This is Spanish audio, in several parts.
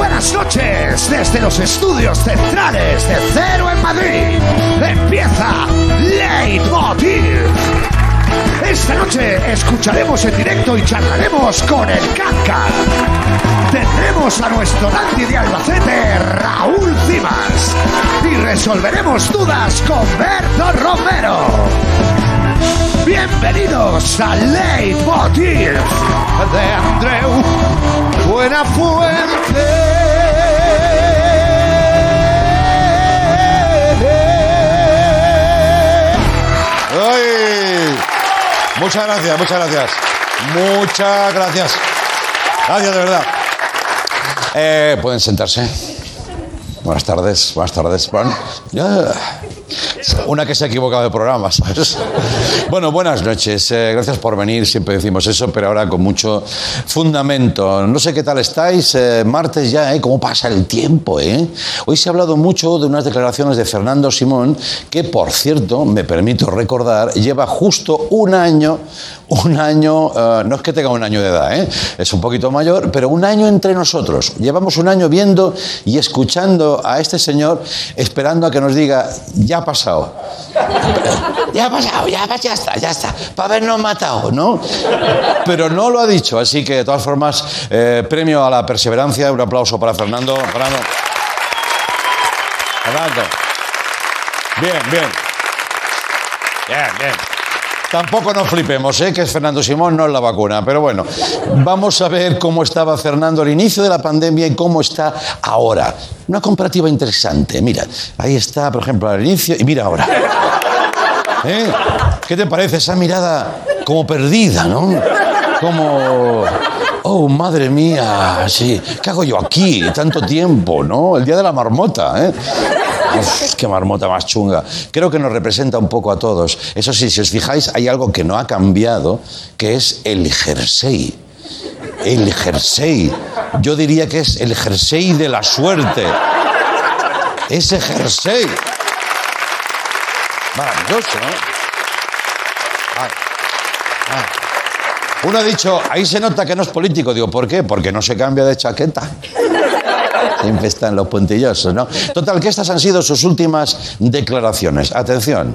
buenas noches desde los estudios centrales de Cero en Madrid. Empieza Leitmotiv. Esta noche escucharemos en directo y charlaremos con el Canca. Tendremos a nuestro Dandy de Albacete, Raúl Cimas. Y resolveremos dudas con Berto Romero. Bienvenidos a Leitmotiv de Andreu Buenafuente. Muchas gracias, muchas gracias. Muchas gracias. Gracias de verdad. Eh, Pueden sentarse. Buenas tardes, buenas tardes. Bueno. Una que se ha equivocado de programa, ¿sabes? Bueno, buenas noches. Eh, gracias por venir. Siempre decimos eso, pero ahora con mucho fundamento. No sé qué tal estáis. eh, martes ya, ¿eh? ¿Cómo pasa el tiempo, eh? Hoy se ha hablado mucho de unas declaraciones de Fernando Simón, que, por cierto, me permito recordar, lleva justo un año, un año, eh, no es que tenga un año de edad, ¿eh? es un poquito mayor, pero un año entre nosotros. Llevamos un año viendo y escuchando a este señor, esperando a que nos diga, ya ha pasado. Ya ha pasado, ya, ya está, ya está. Para habernos matado, ¿no? Pero no lo ha dicho, así que de todas formas, eh, premio a la perseverancia, un aplauso para Fernando. Fernando. Fernando. Bien, bien. Bien, bien. Tampoco nos flipemos, ¿eh? que Fernando Simón, no es la vacuna. Pero bueno, vamos a ver cómo estaba Fernando al inicio de la pandemia y cómo está ahora. Una comparativa interesante. Mira, ahí está, por ejemplo, al inicio y mira ahora. ¿Eh? ¿Qué te parece esa mirada como perdida, no? Como... Oh, madre mía, sí. ¿Qué hago yo aquí tanto tiempo, no? El día de la marmota, ¿eh? Uf, qué marmota más chunga. Creo que nos representa un poco a todos. Eso sí, si os fijáis, hay algo que no ha cambiado, que es el jersey. El jersey. Yo diría que es el jersey de la suerte. Ese jersey. Maravilloso, ¿no? Ay, ay. Uno ha dicho, ahí se nota que no es político. Digo, ¿por qué? Porque no se cambia de chaqueta. Siempre están los puntillosos, ¿no? Total, que estas han sido sus últimas declaraciones. Atención.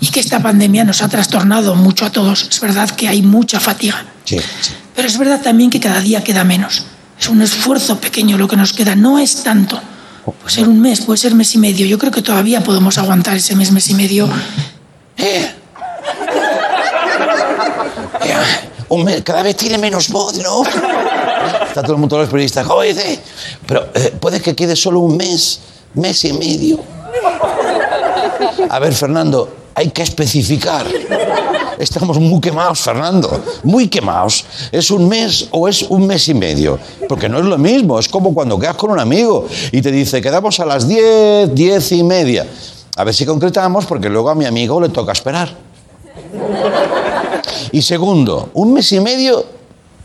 Y que esta pandemia nos ha trastornado mucho a todos. Es verdad que hay mucha fatiga. Sí, sí. Pero es verdad también que cada día queda menos. Es un esfuerzo pequeño lo que nos queda. No es tanto. Puede ser un mes, puede ser mes y medio. Yo creo que todavía podemos aguantar ese mes, mes y medio. Eh. Eh, hombre, cada vez tiene menos voz, ¿no? Está todo el mundo, los periodistas, ¿cómo dice? Pero eh, puede que quede solo un mes, mes y medio. A ver, Fernando, hay que especificar. Estamos muy quemados, Fernando, muy quemados. ¿Es un mes o es un mes y medio? Porque no es lo mismo, es como cuando quedas con un amigo y te dice, quedamos a las 10, 10 y media. A ver si concretamos, porque luego a mi amigo le toca esperar. Y segundo, un mes y medio,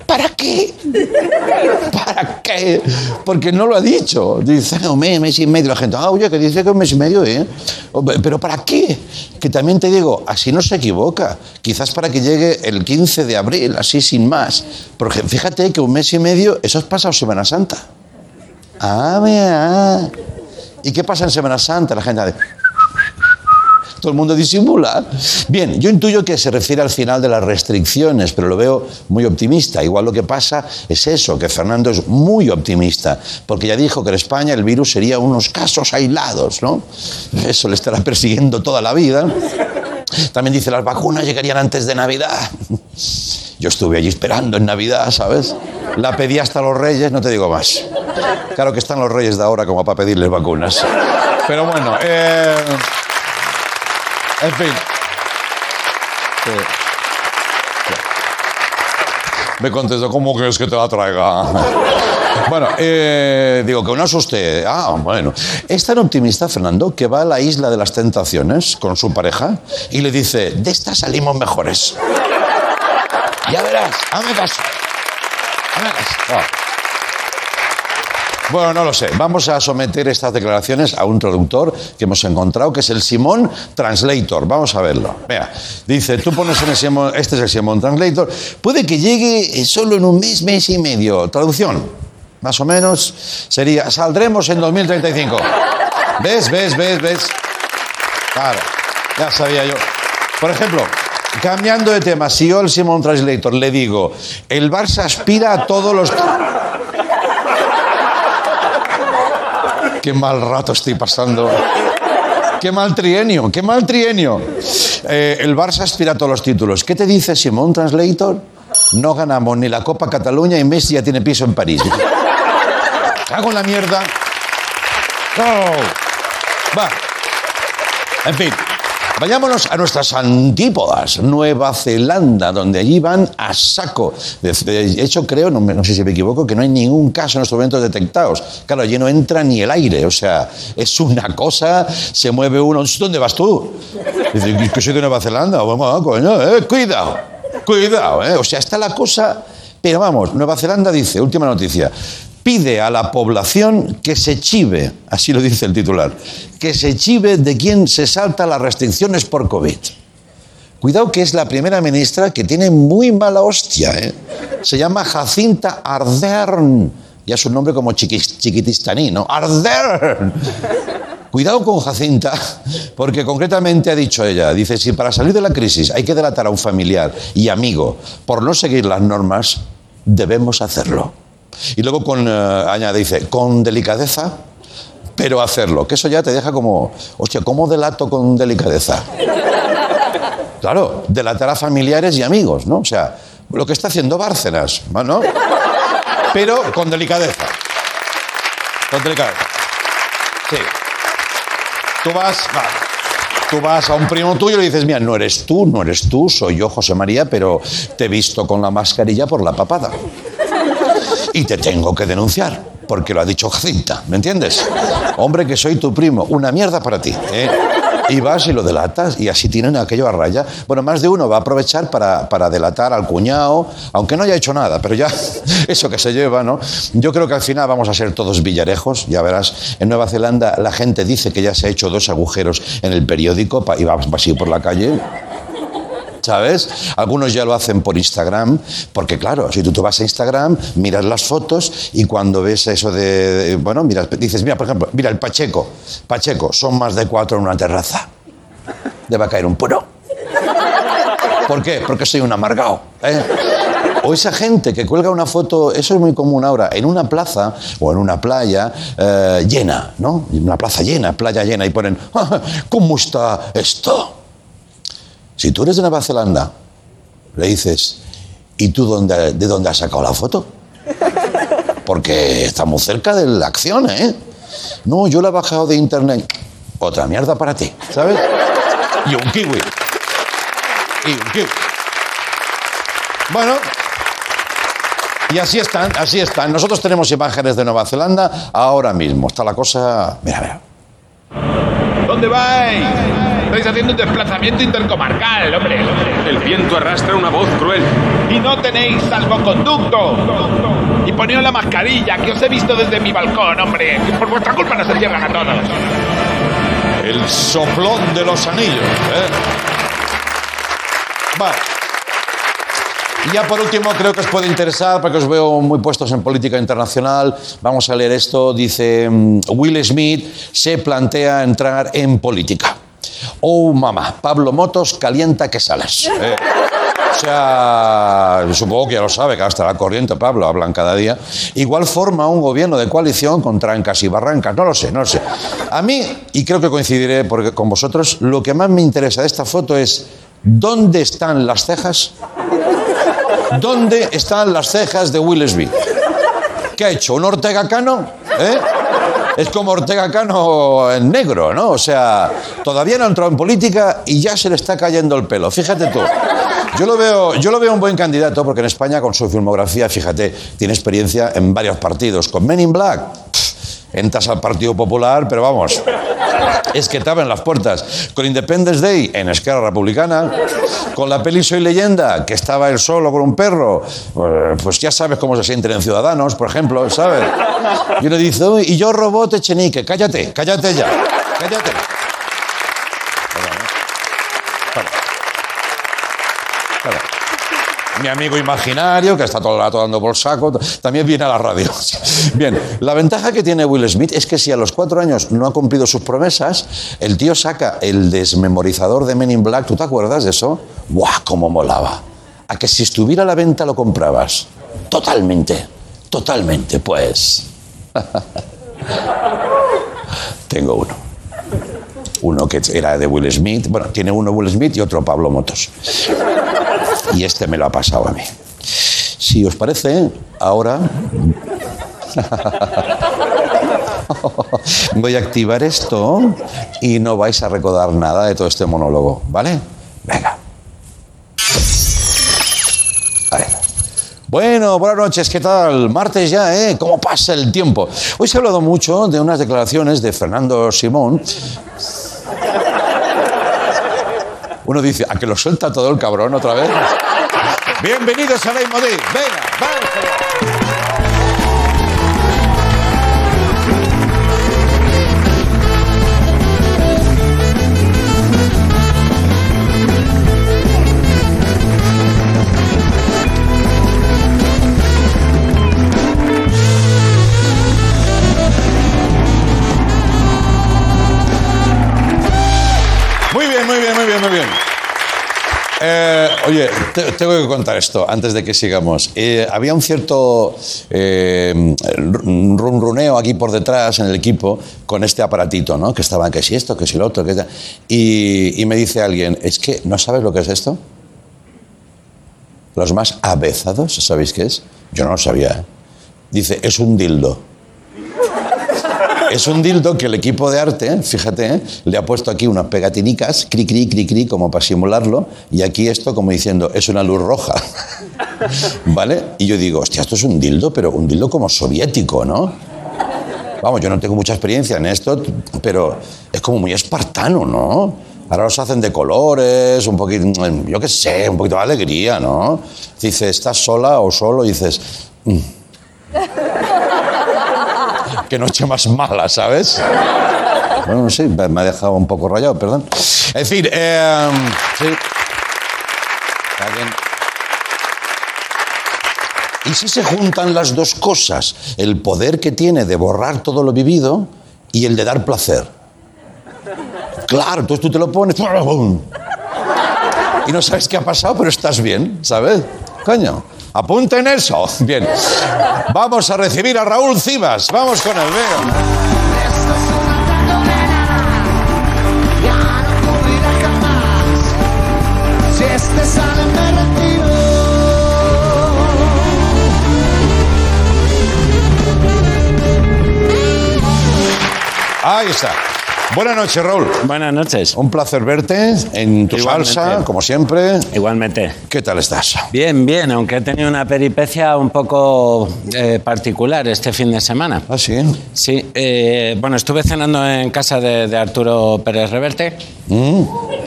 ¿para qué? ¿Para qué? Porque no lo ha dicho. Dice, un mes, mes y medio. La gente, ah, oye, que dice que un mes y medio, ¿eh? Pero ¿para qué? Que también te digo, así no se equivoca. Quizás para que llegue el 15 de abril, así sin más. Porque fíjate que un mes y medio, eso es pasado Semana Santa. Ah, vea. ¿Y qué pasa en Semana Santa? La gente dice, todo el mundo disimula. Bien, yo intuyo que se refiere al final de las restricciones, pero lo veo muy optimista. Igual lo que pasa es eso, que Fernando es muy optimista, porque ya dijo que en España el virus sería unos casos aislados, ¿no? Eso le estará persiguiendo toda la vida. También dice, las vacunas llegarían antes de Navidad. Yo estuve allí esperando en Navidad, ¿sabes? La pedí hasta los reyes, no te digo más. Claro que están los reyes de ahora como para pedirles vacunas. Pero bueno, eh... En fin. Me contestó, ¿cómo quieres que te la traiga? Bueno, eh, digo que no es usted. Ah, bueno. Es tan optimista, Fernando, que va a la isla de las tentaciones con su pareja y le dice, de esta salimos mejores. Ya verás, hazme caso. Hazme caso. Bueno, no lo sé. Vamos a someter estas declaraciones a un traductor que hemos encontrado, que es el Simón Translator. Vamos a verlo. Vea, dice, tú pones en el Simón, este es el Simón Translator, puede que llegue solo en un mes, mes y medio. Traducción. más o menos, sería, saldremos en 2035. ¿Ves, ves, ves, ves? Claro, ya sabía yo. Por ejemplo, cambiando de tema, si yo al Simon Translator le digo, el Barça aspira a todos los... Qué mal rato estoy pasando. Qué mal trienio, qué mal trienio. Eh, el Barça aspira a todos los títulos. ¿Qué te dice Simón Translator? No ganamos ni la Copa Cataluña y Messi ya tiene piso en París. Cago en la mierda. Oh. Va. En fin. Vayámonos a nuestras antípodas, Nueva Zelanda, donde allí van a saco. De, hecho, creo, no, sé si me equivoco, que no hay ningún caso en estos momentos detectados. Claro, allí no entra ni el aire, o sea, es una cosa, se mueve uno. ¿Dónde vas tú? Dice, "Es que soy de Nueva Zelanda. Vamos, coño, eh, cuidado, cuidado, eh. O sea, está la cosa. Pero vamos, Nueva Zelanda dice, última noticia, pide a la población que se chive, así lo dice el titular, que se chive de quien se salta las restricciones por COVID. Cuidado que es la primera ministra que tiene muy mala hostia. ¿eh? Se llama Jacinta Ardern. Ya es un nombre como chiquitistaní, ¿no? Ardern. Cuidado con Jacinta, porque concretamente ha dicho ella, dice, si para salir de la crisis hay que delatar a un familiar y amigo por no seguir las normas, debemos hacerlo. Y luego con, eh, añade, dice, con delicadeza, pero hacerlo. Que eso ya te deja como, hostia, ¿cómo delato con delicadeza? Claro, delatar a familiares y amigos, ¿no? O sea, lo que está haciendo Bárcenas, ¿no? Pero con delicadeza. Con delicadeza. Sí. Tú vas, va, tú vas a un primo tuyo y le dices, mira, no eres tú, no eres tú, soy yo, José María, pero te he visto con la mascarilla por la papada. Y te tengo que denunciar, porque lo ha dicho Jacinta, ¿me entiendes? Hombre, que soy tu primo, una mierda para ti. ¿eh? Y vas y lo delatas y así tienen aquello a raya. Bueno, más de uno va a aprovechar para, para delatar al cuñado, aunque no haya hecho nada, pero ya eso que se lleva, ¿no? Yo creo que al final vamos a ser todos villarejos, ya verás. En Nueva Zelanda la gente dice que ya se ha hecho dos agujeros en el periódico y va así por la calle. ¿Sabes? Algunos ya lo hacen por Instagram, porque claro, si tú, tú vas a Instagram, miras las fotos y cuando ves eso de, bueno, miras, dices, mira, por ejemplo, mira el Pacheco, Pacheco, son más de cuatro en una terraza. A caer un puro. ¿Por qué? Porque soy un amargado. ¿eh? O esa gente que cuelga una foto, eso es muy común ahora, en una plaza o en una playa eh, llena, ¿no? Una plaza llena, playa llena, y ponen, "Ah, ¿cómo está esto? Si tú eres de Nueva Zelanda, le dices, ¿y tú de dónde has sacado la foto? Porque estamos cerca de la acción, ¿eh? No, yo la he bajado de internet. Otra mierda para ti, ¿sabes? Y un kiwi. Y un kiwi. Bueno, y así están, así están. Nosotros tenemos imágenes de Nueva Zelanda ahora mismo. Está la cosa. Mira, mira. ¿Dónde vais? Estáis haciendo un desplazamiento intercomarcal, hombre. El viento arrastra una voz cruel. Y no tenéis salvoconducto. Y poneos la mascarilla, que os he visto desde mi balcón, hombre. Que por vuestra culpa no se cierran a todos. El soplón de los anillos. ¿eh? Vale. Y ya por último, creo que os puede interesar, porque os veo muy puestos en política internacional. Vamos a leer esto. Dice, mm, Will Smith se plantea entrar en política. Oh, mamá, Pablo Motos calienta que sales. Eh, O sea, supongo que ya lo sabe, que hasta la corriente, Pablo, hablan cada día. Igual forma un gobierno de coalición con trancas y barrancas, no lo sé, no lo sé. A mí, y creo que coincidiré porque con vosotros, lo que más me interesa de esta foto es ¿dónde están las cejas? ¿Dónde están las cejas de Will Smith? ¿Qué ha hecho? ¿Un Ortega Cano? ¿Eh? Es como Ortega Cano en negro, ¿no? O sea, todavía no ha entrado en política y ya se le está cayendo el pelo. Fíjate tú. Yo lo veo, yo lo veo un buen candidato porque en España con su filmografía, fíjate, tiene experiencia en varios partidos. Con Men in Black, entras al Partido Popular, pero vamos, es que te abren las puertas. Con Independence Day en Esquerra Republicana, con la peli Soy Leyenda, que estaba él solo con un perro, eh, pues ya sabes cómo se sienten en Ciudadanos, por ejemplo, ¿sabes? Y uno dice, "Uy, y yo robot Echenique, cállate, cállate ya, cállate. Para. Para. Mi amigo imaginario, que está todo el rato dando por saco, también viene a la radio. Bien, la ventaja que tiene Will Smith es que si a los cuatro años no ha cumplido sus promesas, el tío saca el desmemorizador de Men in Black, ¿tú te acuerdas de eso? ¡Buah, cómo molaba! A que si estuviera a la venta lo comprabas. Totalmente, totalmente, pues. Tengo uno. Uno que era de Will Smith. Bueno, tiene uno Will Smith y otro Pablo Motos. Y este me lo ha pasado a mí. Si os parece, ahora voy a activar esto y no vais a recordar nada de todo este monólogo, ¿vale? Venga. Bueno, buenas noches, ¿qué tal? Martes ya, ¿eh? ¿Cómo pasa el tiempo? Hoy se ha hablado mucho de unas declaraciones de Fernando Simón. Uno dice, ¿a que lo suelta todo el cabrón otra vez? Bienvenidos a Leitmotiv. Venga, vamos Eh, oye, te- tengo que contar esto antes de que sigamos. Eh, había un cierto eh, aquí por detrás en el equipo con este aparatito, ¿no? Que estaba, que si esto, que si lo otro, que. Y, y me dice alguien, es que, ¿no sabes lo que es esto? Los más avezados, ¿sabéis qué es? Yo no lo sabía. ¿eh? Dice, es un dildo. Es un dildo que el equipo de arte, fíjate, ¿eh? le ha puesto aquí unas pegatinicas, cri, cri, cri, cri, como para simularlo, y aquí esto como diciendo, es una luz roja. ¿Vale? Y yo digo, hostia, esto es un dildo, pero un dildo como soviético, ¿no? Vamos, yo no tengo mucha experiencia en esto, pero es como muy espartano, ¿no? Ahora los hacen de colores, un poquito, yo qué sé, un poquito de alegría, ¿no? Dices, estás sola o solo, y dices, "Mm". Qué noche más mala, ¿sabes? Bueno, no sé, me ha dejado un poco rayado, perdón. En fin, eh, sí. ¿Y si se juntan las dos cosas? El poder que tiene de borrar todo lo vivido y el de dar placer. Claro, entonces tú te lo pones y no sabes qué ha pasado, pero estás bien, ¿sabes? Coño, apunten eso. Bien. Vamos a recibir a Raúl Cibas. Vamos con jamás. Si este. Ahí está. Buenas noches, Raúl. Buenas noches. Un placer verte en tu Igualmente. salsa, como siempre. Igualmente. ¿Qué tal estás? Bien, bien, aunque he tenido una peripecia un poco eh, particular este fin de semana. Ah, sí. Sí, eh, bueno, estuve cenando en casa de, de Arturo Pérez Reverte.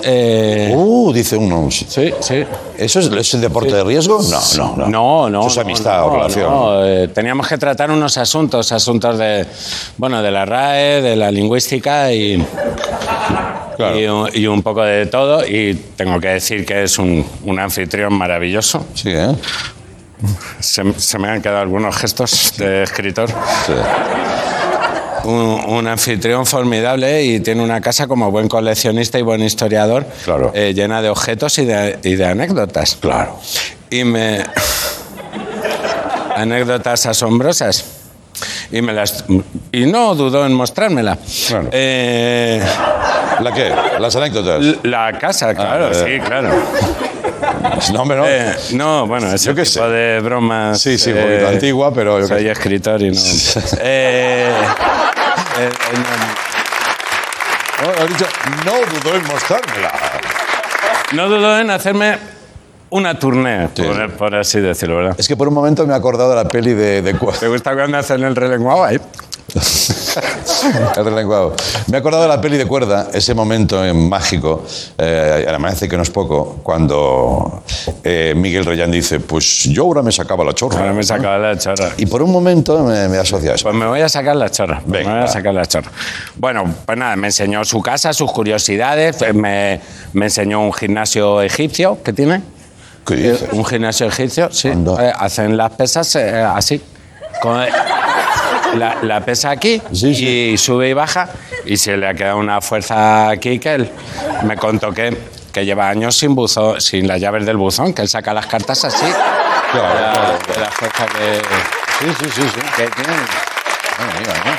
Eh, Uh, dice uno. sí, sí. ¿Eso es, es el deporte de riesgo? No, no, no. No, no. Eso es no, amistad no, o relación. no, eh, teníamos que tratar unos asuntos, asuntos de, bueno, de la RAE, de la lingüística y, Claro. y, un- y un poco de todo. Y tengo que decir que es un, un anfitrión maravilloso. Sí, ¿eh? Se, se me han quedado algunos gestos de escritor. Sí. Un, un anfitrión formidable y tiene una casa como buen coleccionista y buen historiador, Claro. eh, llena de objetos y de, y de anécdotas. Claro. Y me. anécdotas asombrosas. Y, me las, y no dudó en mostrármela. Claro. Eh, ¿La qué? Las anécdotas. la casa, claro, eh. sí, claro. No, hombre, no. Eh, no, bueno, ese Yo qué tipo sé. de bromas. Sí, sí, un poquito antigua, pero yo Soy sé. escritor y no. eh, ha dicho, no dudó en mostrármela. No dudo en hacerme una tournée, Sí. por, por así decirlo, ¿verdad? Es que por un momento me he acordado de la peli de, de ¿Te gusta cuando hacen el relenguado ahí? El relenguado. Me he acordado de la peli de cuerda, ese momento eh, mágico, eh, además hace que no es poco, cuando eh, Miguel Reyán dice, pues yo ahora me sacaba la chorra. Ahora me sacaba la chorra. Y por un momento me, me asocia a eso. Pues me voy a sacar la chorra. Venga, me voy a sacar la chorra. Bueno, pues nada, me enseñó su casa, sus curiosidades, eh, me, me enseñó un gimnasio egipcio que tiene. ¿Qué dices? Un gimnasio egipcio, sí. Eh, hacen las pesas eh, así. Con la, la pesa aquí Sí, sí. y sube y baja. Y se le ha quedado una fuerza aquí que él me contó que, que lleva años sin buzón, sin las llaves del buzón, que él saca las cartas así. Claro, la- claro, la fuerza que, Sí, sí, sí, sí. que tiene. Bueno, mira, ¿no?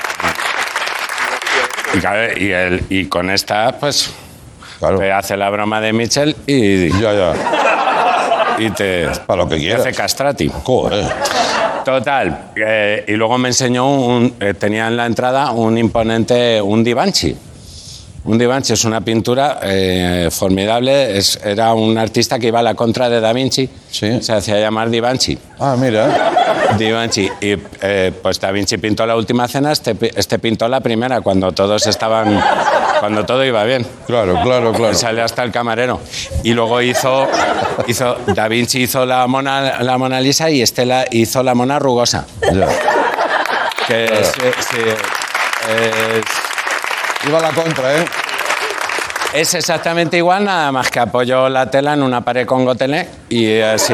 Y, claro, y, él- y con esta, pues, Claro. te hace la broma de Mitchell y, Ya, ya. y te, Para lo que te quieras. hace castrati. Joder. Total. eh, y luego me enseñó, un, eh, tenía en la entrada un imponente, un Divanchi. Un Divanchi es una pintura eh, formidable. Es- era un artista que iba a la contra de Da Vinci. Sí. Se hacía llamar Divanchi. Ah, mira. Divanchi. Y pues Da Vinci pintó la última cena, este, este pintó la primera, cuando todos estaban. Cuando todo iba bien. Claro, claro, claro. Sale hasta el camarero. Y luego hizo, hizo Da Vinci hizo la Mona, la Mona Lisa y Estela hizo la Mona Rugosa. Ya. Que sí, es- Iba a la contra, ¿eh? es exactamente igual, nada más que apoyó la tela en una pared con gotelé y así,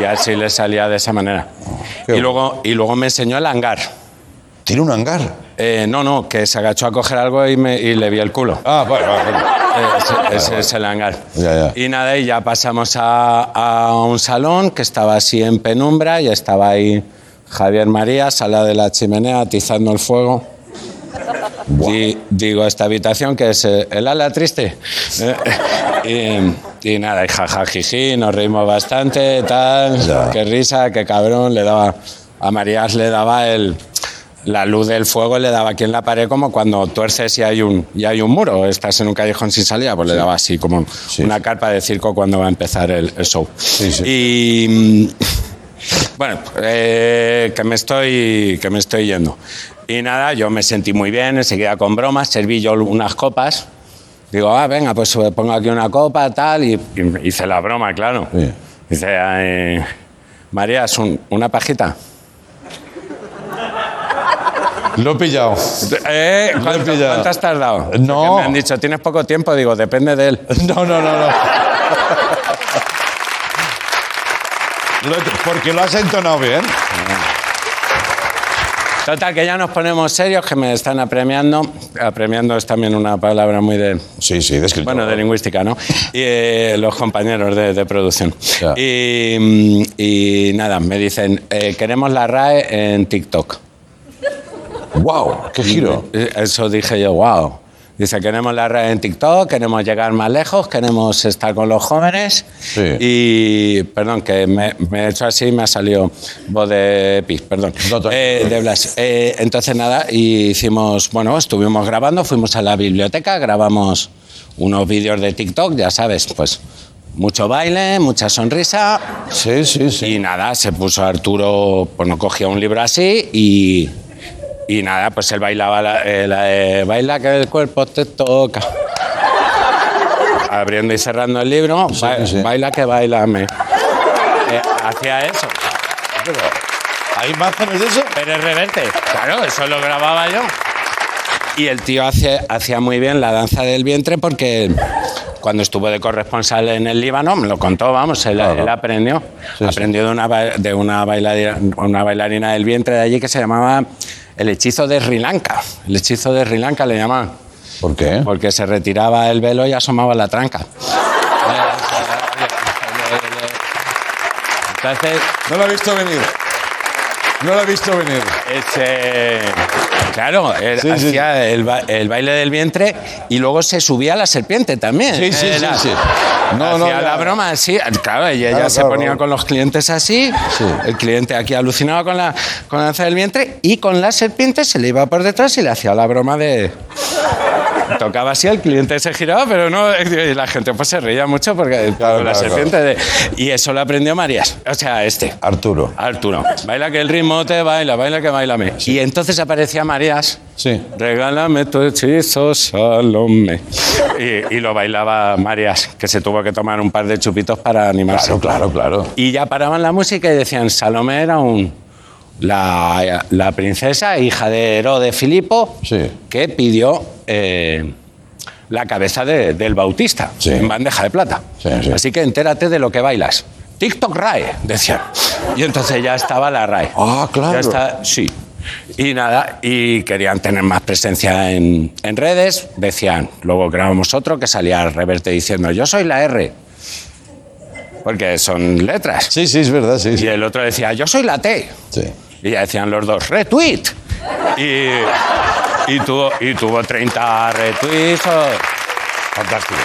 y así le salía de esa manera. Qué Y luego, y luego me enseñó el hangar. Tiene un hangar. Eh, no, no, que se agachó a coger algo y, me- y le vi el culo. Ah, vale. Eh, Ese, ese es el hangar. Ya, ya. Y nada, y ya pasamos a, a un salón que estaba así en penumbra y estaba ahí Javier María, sala de la chimenea, atizando el fuego. Di- digo, esta habitación que es eh, el ala triste. Y, y nada, y jajajiji, nos reímos bastante, tal, Ya. qué risa, qué cabrón, le daba, a Marías le daba el, la luz del fuego, le daba aquí en la pared como cuando tuerces y hay un, y hay un muro, estás en un callejón sin salida, pues le daba así como Sí. una carpa de circo cuando va a empezar el, el show. sí. Y bueno, eh, que, me estoy, que me estoy yendo. Y nada, yo me sentí muy bien, enseguida con bromas, serví yo unas copas. Digo, ah, venga, pues eh, pongo aquí una copa, tal, y, y hice la broma, claro. Sí. Dice, eh, María, ¿es un- una pajita? Lo he pillado. Eh, ¿cuánto- pillado. ¿Cuántas te has dado? No. Porque Me han dicho, tienes poco tiempo, digo, depende de él. No, no, no, no. Lo- porque lo has entonado bien. Total, que ya nos ponemos serios, que me están apremiando. Apremiando es también una palabra muy de, Sí, sí, de escritor. Bueno, de lingüística, ¿no? Y eh, los compañeros de, de producción. Y, mm, y nada, me dicen, eh, queremos la RAE en TikTok. ¡Wow! ¡Qué giro! Eh, Eso dije yo, wow. Dice, queremos la RAE en TikTok, queremos llegar más lejos, queremos estar con los jóvenes. Sí. Y, perdón, que me, me he hecho así y me ha salido voz de Pi, perdón. Eh, de Blas. Eh, entonces, nada, y hicimos, bueno, estuvimos grabando, fuimos a la biblioteca, grabamos unos vídeos de TikTok, ya sabes, pues mucho baile, mucha sonrisa. Sí, sí, sí. Y nada, se puso Arturo, pues no cogía un libro así y, y nada, pues él bailaba la, eh, la de baila que el cuerpo te toca. Abriendo y cerrando el libro, ba- sí. baila que bailame. Eh, hacía eso. ¿Hay imágenes de eso? Pero es reverte. Claro, eso lo grababa yo. Y el tío hacía, hacía muy bien la danza del vientre porque cuando estuvo de corresponsal en el Líbano, me lo contó, vamos, él, Claro. él aprendió. Sí, aprendió de una, de una bailarina, una bailarina del vientre de allí que se llamaba el hechizo de Sri Lanka. El hechizo de Sri Lanka le llamaban. ¿Por qué? Porque se retiraba el velo y asomaba la tranca. Entonces, No lo he visto venir. No lo he visto venir. Claro, él Sí, sí, hacía El, ba- el baile del vientre y luego se subía a la serpiente también. Sí, sí, Era- sí, sí. No, hacía la broma así, claro, y ella Claro, se claro, ponía con los clientes así, Sí. el cliente aquí alucinaba con la, con la danza del vientre y con la serpiente se le iba por detrás y le hacía la broma de... Tocaba así, el cliente se giraba, pero no, y la gente pues se reía mucho porque Claro, la claro, serpiente de... Y eso lo aprendió Marías, o sea, este. Arturo. Arturo, baila que el ritmo te baila, baila que bailame. Y entonces aparecía Marías, Sí. regálame tu hechizo, Salome. Y, y lo bailaba Marías, que se tuvo que tomar un par de chupitos para animarse. Claro, claro, claro. Y ya paraban la música y decían, Salomé era un, la, la princesa, hija de Herodes Filipo, Sí. que pidió eh, la cabeza de- del Bautista Sí. en bandeja de plata. Sí, sí. Así que entérate de lo que bailas. TikTok RAE, decían. Y entonces ya estaba la RAE. Ah, claro. Ya está, sí. Y nada, y querían tener más presencia en, en redes, decían, luego grabamos otro que salía Reverte diciendo, yo soy la R. Porque son letras. Sí, sí, es verdad, sí. Y sí. el otro decía, yo soy la T. Sí. Y ya decían los dos, retweet. Y, y, tuvo, y tuvo 30 retweets. Fantástico.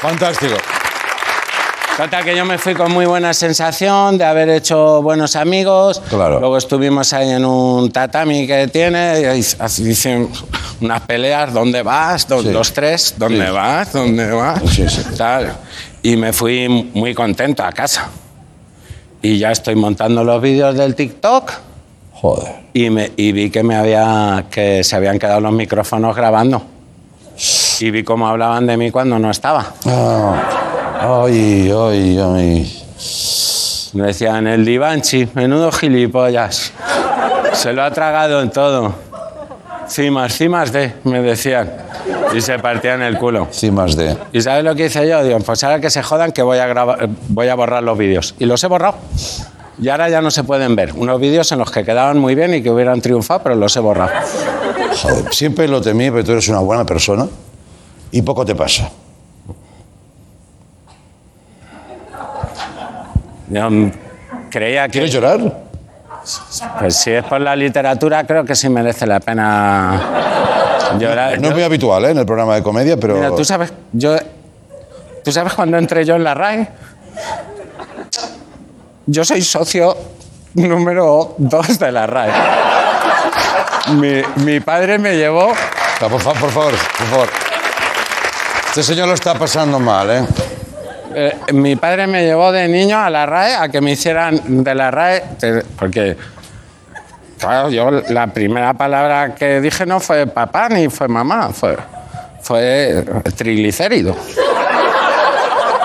Fantástico. Total, que yo me fui con muy buena sensación de haber hecho buenos amigos. Claro. Luego estuvimos ahí en un tatami que tiene, y así dicen unas peleas, ¿dónde vas? Do- Sí. Los tres, ¿dónde Sí. vas? ¿Dónde vas? Sí, sí. Tal. Y me fui muy contento a casa. Y ya estoy montando los vídeos del TikTok Joder. y, me, y vi que, me había, que se habían quedado los micrófonos grabando. Y vi cómo hablaban de mí cuando no estaba. Ah, ay, ay, ay. Me decían, el Divanchi, menudo gilipollas. Se lo ha tragado en todo. Cimas, cimas de, me decían. Y se partían el culo. Cimas de. ¿Y sabes lo que hice yo? Digo, pues ahora que se jodan que voy a, grabar, eh, voy a borrar los vídeos. Y los he borrado. Y ahora ya no se pueden ver. Unos vídeos en los que quedaban muy bien y que hubieran triunfado, pero los he borrado. Joder, siempre lo temí, pero tú eres una buena persona y poco te pasa. Yo mm, creía que... ¿Quieres llorar? Pues si es por la literatura, creo que sí merece la pena llorar. No es muy habitual ¿eh? en el programa de comedia, pero. Mira, tú sabes, yo, tú sabes cuando entré yo en la RAE. Yo soy socio número dos de la RAE. Mi, mi padre me llevó. Ah, Por favor, por favor, por favor. Este señor lo está pasando mal, ¿eh? Eh, mi padre me llevó de niño a la RAE a que me hicieran de la RAE. Porque, claro, yo la primera palabra que dije no fue papá ni fue mamá, fue, fue triglicérido.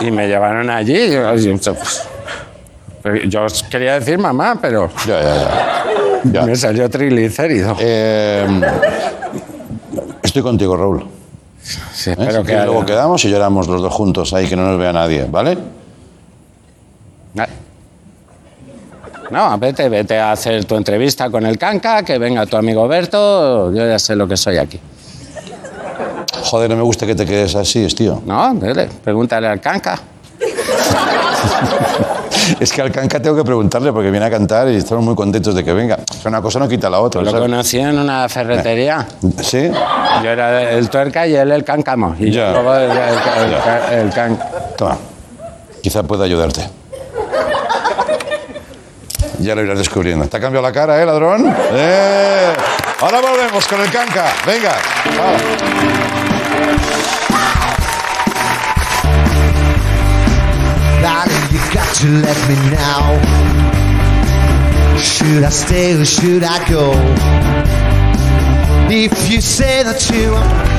Y me llevaron allí. y yo- pues, yo quería decir mamá, pero Ya, ya, ya. Ya. me salió triglicérido. Eh, estoy contigo, Raúl. Sí, ¿eh? espero Si que quieres, luego quedamos y lloramos los dos juntos ahí, que no nos vea nadie, ¿vale? No, vete, vete a hacer tu entrevista con el canca, que venga tu amigo Berto, yo ya sé lo que soy aquí. Joder, no me gusta que te quedes así, tío. No, dile, pregúntale al canca. Es que al Canca tengo que preguntarle porque viene a cantar y estamos muy contentos de que venga. Una cosa no quita la otra. Lo ¿sabes? conocí en una ferretería. ¿Sí? Yo era el tuerca y él el cáncamo. Y Ya. luego el, el- el- el can- Toma. Quizá pueda ayudarte. Ya lo irás descubriendo. ¿Te ha cambiado la cara, eh, ladrón? ¡Eh! Ahora volvemos con el canca. Venga. Va. You let me know. Should I stay or should I go? If you say that you are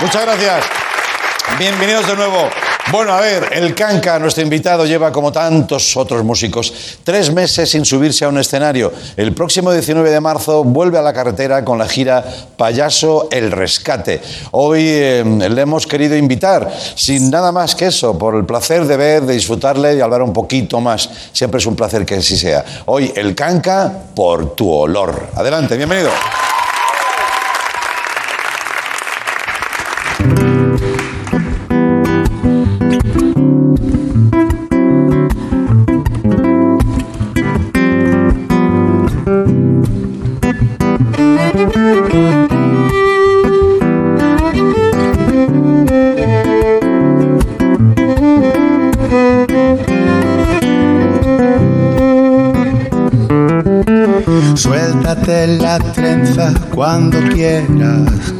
Muchas gracias. Bienvenidos de nuevo. Bueno, a ver, el Canca, nuestro invitado, lleva como tantos otros músicos tres meses sin subirse a un escenario. El próximo 19 de marzo vuelve a la carretera con la gira Payaso El Rescate. Hoy eh, le hemos querido invitar, sin nada más que eso, por el placer de ver, de disfrutarle y hablar un poquito más. Siempre es un placer que así sea. Hoy el Canca por tu olor. Adelante, bienvenido. Cuando quieras.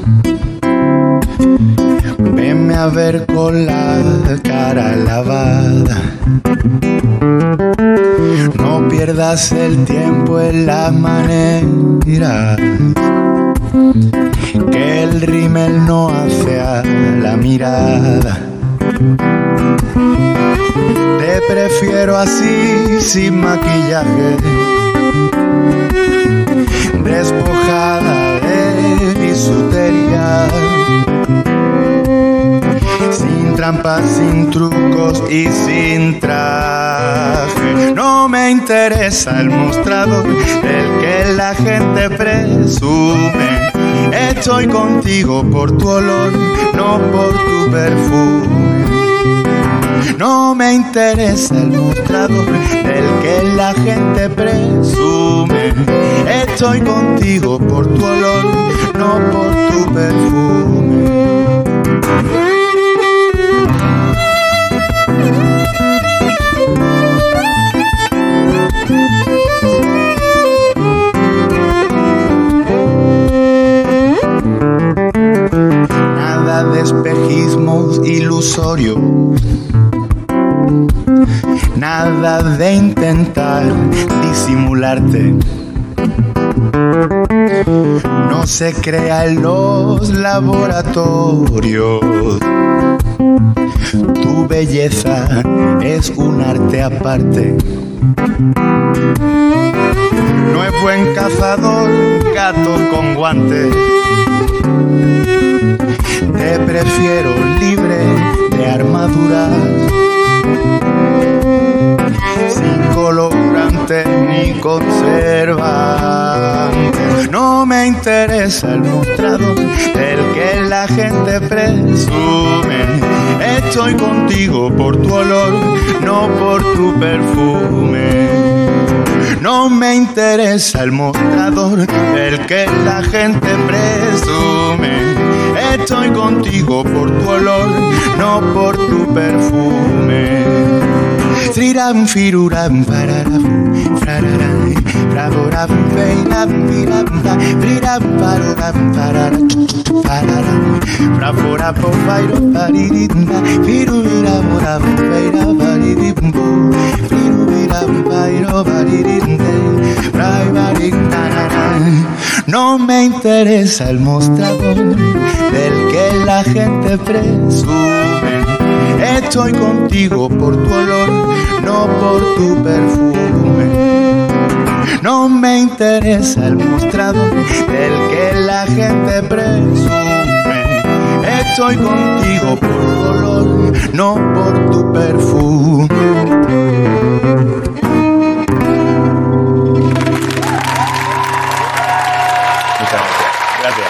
Venme a ver con la cara lavada. No pierdas el tiempo en la manera que el rímel no hace a la mirada. Te prefiero así, sin maquillaje despojada de Sin trampas, sin trucos y sin traje. No me interesa el mostrador del que la gente presume. Estoy contigo por tu olor, no por tu perfume. No me interesa el mostrador del que la gente presume. Estoy contigo por tu olor, no por tu perfume. Nada de espejismos ilusorios. Nada de intentar disimularte. No se crea en los laboratorios. Tu belleza es un arte aparte. No es buen cazador, gato con guantes. Te prefiero libre de armaduras, sin ni conservantes. No me interesa el mostrador del que la gente presume. Estoy contigo por tu olor, no por tu perfume. No me interesa el mostrador del que la gente presume. Estoy contigo por tu olor, no por tu perfume. Triram firuram pararam, frararam, fravoram feiram viram fa, triram paroram pararam, pararam, fravora po fairo paririnda, firu viram ram feira paririmbo, firu viram fairo paririnde, frai varindarara. No me interesa el mostrador del que la gente presume. Estoy contigo por tu olor, no por tu perfume. No me interesa el mostrador del que la gente presume. Estoy contigo por tu olor, no por tu perfume. Muchas gracias. Gracias.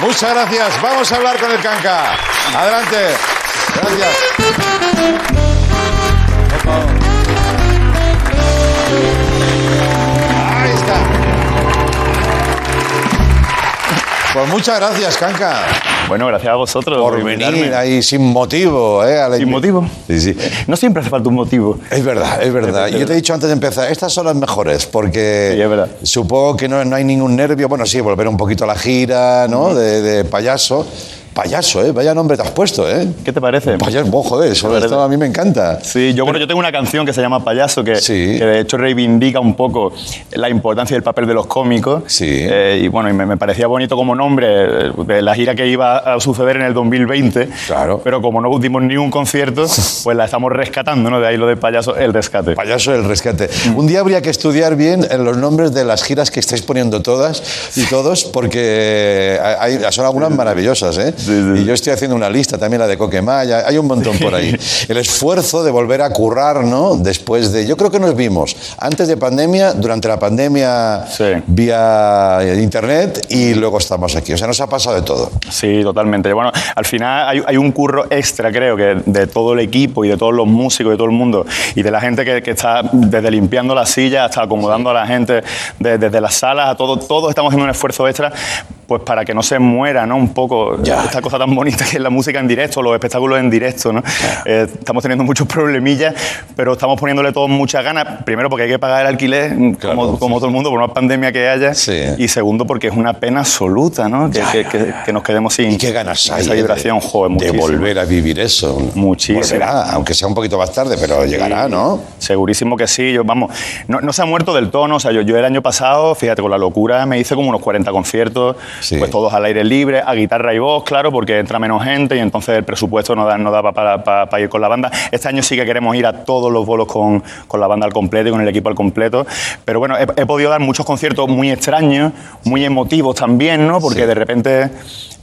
Muchas gracias. Vamos a hablar con el Canca. Adelante. Gracias. Pues muchas gracias, Canca, Bueno, gracias a vosotros por invitarme. venir ahí sin motivo. ¿eh? a la- ¿Sin motivo? Sí, sí. No siempre hace falta un motivo. Es verdad, es verdad. Yo te he dicho antes de empezar, estas son las mejores, porque Sí, es verdad. supongo que no, no hay ningún nervio. Bueno, sí, volver un poquito a la gira, ¿no? De, de payaso. Payaso, ¿eh? Vaya nombre te has puesto, ¿eh? ¿Qué te parece? Payaso, oh, joder, eso, esto a mí me encanta. Sí, yo, bueno, yo tengo una canción que se llama Payaso, que, Sí. que de hecho reivindica un poco la importancia del papel de los cómicos. Sí. Eh, y bueno, y me, me parecía bonito como nombre eh, de la gira que iba a suceder en el 2020. Claro. Pero como no dimos ni un concierto, pues la estamos rescatando, ¿no? De ahí lo de Payaso, el rescate. Payaso el rescate. Mm. Un día habría que estudiar bien eh, los nombres de las giras que estáis poniendo todas y todos, porque hay, son algunas maravillosas, ¿eh? Y yo estoy haciendo una lista, también la de Coquemaya, hay un montón por ahí. El esfuerzo de volver a currar, ¿no? Después de. Yo creo que nos vimos antes de pandemia, durante la pandemia vía internet y luego estamos aquí. O sea, nos ha pasado de todo. Sí, totalmente. Bueno, al final hay, hay un curro extra, creo, que de todo el equipo y de todos los músicos y de todo el mundo y de la gente que, que está desde limpiando las sillas hasta acomodando a la gente, de- desde las salas a todo, todos estamos haciendo un esfuerzo extra pues para que no se muera, ¿no? Un poco Ya. Esta cosa tan bonita que es la música en directo, los espectáculos en directo, ¿no? Eh, estamos teniendo muchos problemillas, pero estamos poniéndole todos muchas ganas. Primero porque hay que pagar el alquiler, Claro. como, como todo el mundo, por una pandemia que haya. Sí. Y segundo porque es una pena absoluta, ¿no? Que, Ya, que- ya, que- ya. que nos quedemos sin ¿Y qué ganas hay? esa vibración, de, joder, de volver a vivir eso. Muchísimo. Volverá, aunque sea un poquito más tarde, pero llegará, ¿no? Segurísimo que sí. Yo, vamos, no, no se ha muerto del tono. O sea, yo, yo el año pasado, fíjate, con la locura me hice como unos 40 conciertos, pues todos al aire libre, a guitarra y voz, claro. Porque entra menos gente y entonces el presupuesto no da, no da para, para- para ir con la banda. Este año sí que queremos ir a todos los bolos con, con la banda al completo y con el equipo al completo. Pero bueno, he, he podido dar muchos conciertos muy extraños, muy emotivos también, ¿no? Porque de repente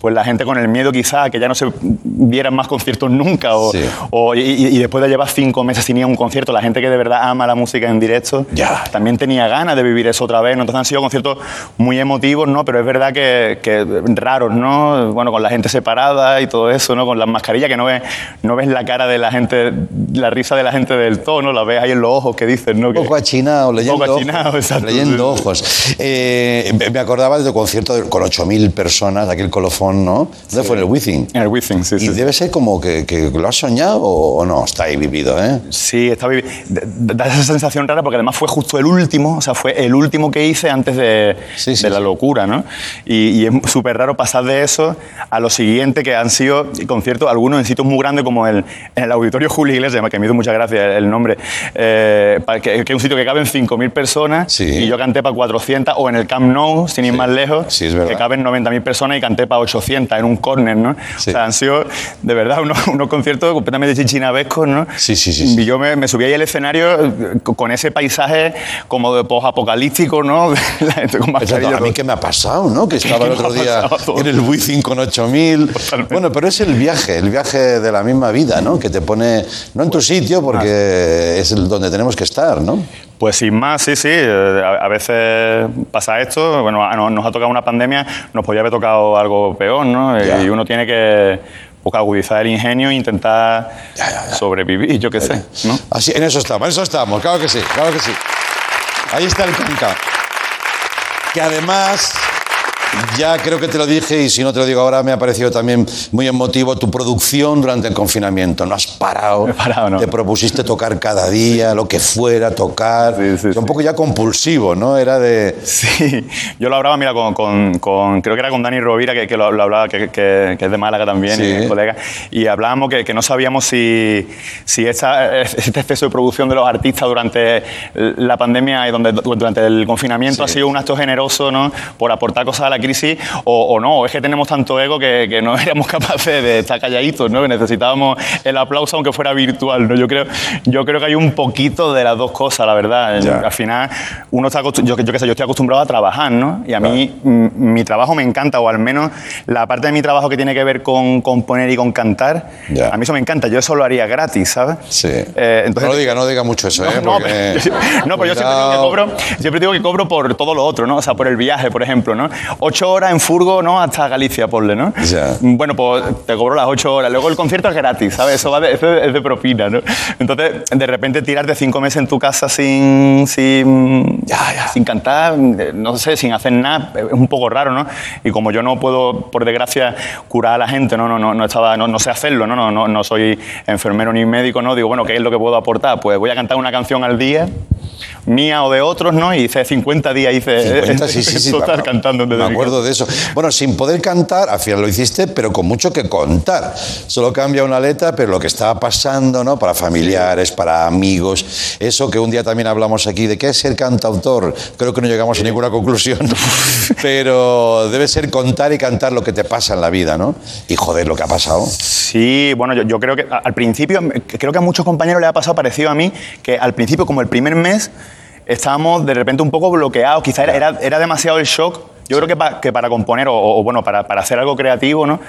pues la gente con el miedo quizá que ya no se vieran más conciertos nunca o, o- y, y- después de llevar cinco meses sin ir a un concierto, la gente que de verdad ama la música en directo también tenía ganas de vivir eso otra vez, ¿no? entonces han sido conciertos muy emotivos, ¿no? pero es verdad que, que raros, ¿no? bueno, con la gente separada y todo eso, ¿no? con las mascarillas que no ves, no ves la cara de la gente, la risa de la gente del todo, ¿no? la ves ahí en los ojos que dicen, ¿no? Un poco achinado, leyendo, poco achinado, ojos, exacto, leyendo sí. ojos. Eh, me- acordaba de tu concierto con 8.000 personas, aquel colofón, ¿no? ¿Dónde fue? En el Wizzing. En el Wizzing, sí, Y debe ser como que, que lo has soñado o, no, está ahí vivido, ¿eh? Sí, está vivi- d- d- Da esa sensación rara porque además fue justo el último, o sea, fue el último que hice antes de, de la locura, ¿no? Y, y es súper raro pasar de eso a lo siguiente que han sido conciertos, algunos en sitios muy grandes como el, en el Auditorio Julio Iglesias, que me hizo muchas gracias el, nombre, eh, que, que es un sitio que caben 5.000 personas y yo canté para 400, o en el Camp Nou, sin ir más lejos, que caben 90.000 personas y canté para 800 en un corner, ¿no? O sea, han sido de verdad unos, unos conciertos completamente chichinabescos, ¿no? Sí, sí, sí. Y yo me, me subí ahí al escenario eh, con ese paisaje como de post-apocalíptico, ¿no? La gente con mascarilla. a mí qué me ha pasado, ¿no? Que estaba el ¿Qué me otro día en el Wizzing con 8.000. Bueno, pero es el viaje, el viaje de la misma vida, ¿no? Que te pone, no en tu sitio, porque es el donde tenemos que estar, ¿no? Pues sin más, sí, sí. eh, A, veces pasa esto. Bueno, nos ha tocado una pandemia, nos podría haber tocado algo peor, ¿no? Y uno tiene que pues, agudizar el ingenio e intentar sobrevivir, yo qué sé, ¿no? Así, en eso estamos, en eso estamos, claro que sí, claro que sí. Ahí está el canca. Que además, ya creo que te lo dije y si no te lo digo ahora, me ha parecido también muy emotivo tu producción durante el confinamiento. No has parado. Te propusiste tocar cada día, lo que fuera, tocar. Era un poco ya compulsivo, ¿no? Era de... Sí, yo lo hablaba, mira, con, con- con- creo que era con Dani Rovira, que, que lo, lo hablaba, que, que- que es de Málaga también, Sí. y es colega, y hablábamos que, que no sabíamos si, si esta- este exceso de producción de los artistas durante la pandemia y donde, durante el confinamiento ha sido un acto generoso, ¿no? Por aportar cosas a la crisis, o, o no, es que tenemos tanto ego que, que no éramos capaces de estar calladitos, ¿no? Que necesitábamos el aplauso aunque fuera virtual, ¿no? Yo creo, yo creo que hay un poquito de las dos cosas, la verdad. Al final, uno está yo, yo qué sé, yo estoy acostumbrado a trabajar, ¿no? Y a mí mi trabajo me encanta, o al menos la parte de mi trabajo que tiene que ver con componer y con cantar, a mí eso me encanta. Yo eso lo haría gratis, ¿sabes? Sí. Eh, entonces, no lo diga, no diga mucho eso, ¿eh? no, Porque- pero, no, pero yo siempre digo, que cobro, siempre digo que cobro por todo lo otro, ¿no? O sea, por el viaje, por ejemplo, ¿no? Ocho horas en furgo, ¿no? Hasta Galicia, ponle, ¿no? Bueno, pues te cobro las ocho horas. Luego el concierto es gratis, ¿sabes? Eso, va de, eso es de propina, ¿no? Entonces, de repente tirarte cinco meses en tu casa sin, sin, sin cantar, no sé, sin hacer nada, es un poco raro, ¿no? Y como yo no puedo, por desgracia, curar a la gente, no, no, no, no, estaba, no, no sé hacerlo, ¿no? No, no, no soy enfermero ni médico, ¿no? Digo, bueno, ¿qué es lo que puedo aportar? Pues voy a cantar una canción al día, mía o de otros, ¿no? Y hice 50 días, hice 50, sí, sí, sí. total cantando desde mi acuerdo de eso. Bueno, sin poder cantar, al final lo hiciste, pero con mucho que contar. Solo cambia una letra, pero lo que estaba pasando, ¿no? Para familiares, para amigos. Eso que un día también hablamos aquí de qué es ser cantautor. Creo que no llegamos a ninguna conclusión. pero debe ser contar y cantar lo que te pasa en la vida, ¿no? Y joder, lo que ha pasado. Sí, bueno, yo, yo creo que al principio, creo que a muchos compañeros les ha pasado parecido a mí, que al principio, como el primer mes, estábamos de repente un poco bloqueados, quizá era, era, era demasiado el shock. Yo creo que, que para componer, o, o, bueno, para, para hacer algo creativo, ¿no?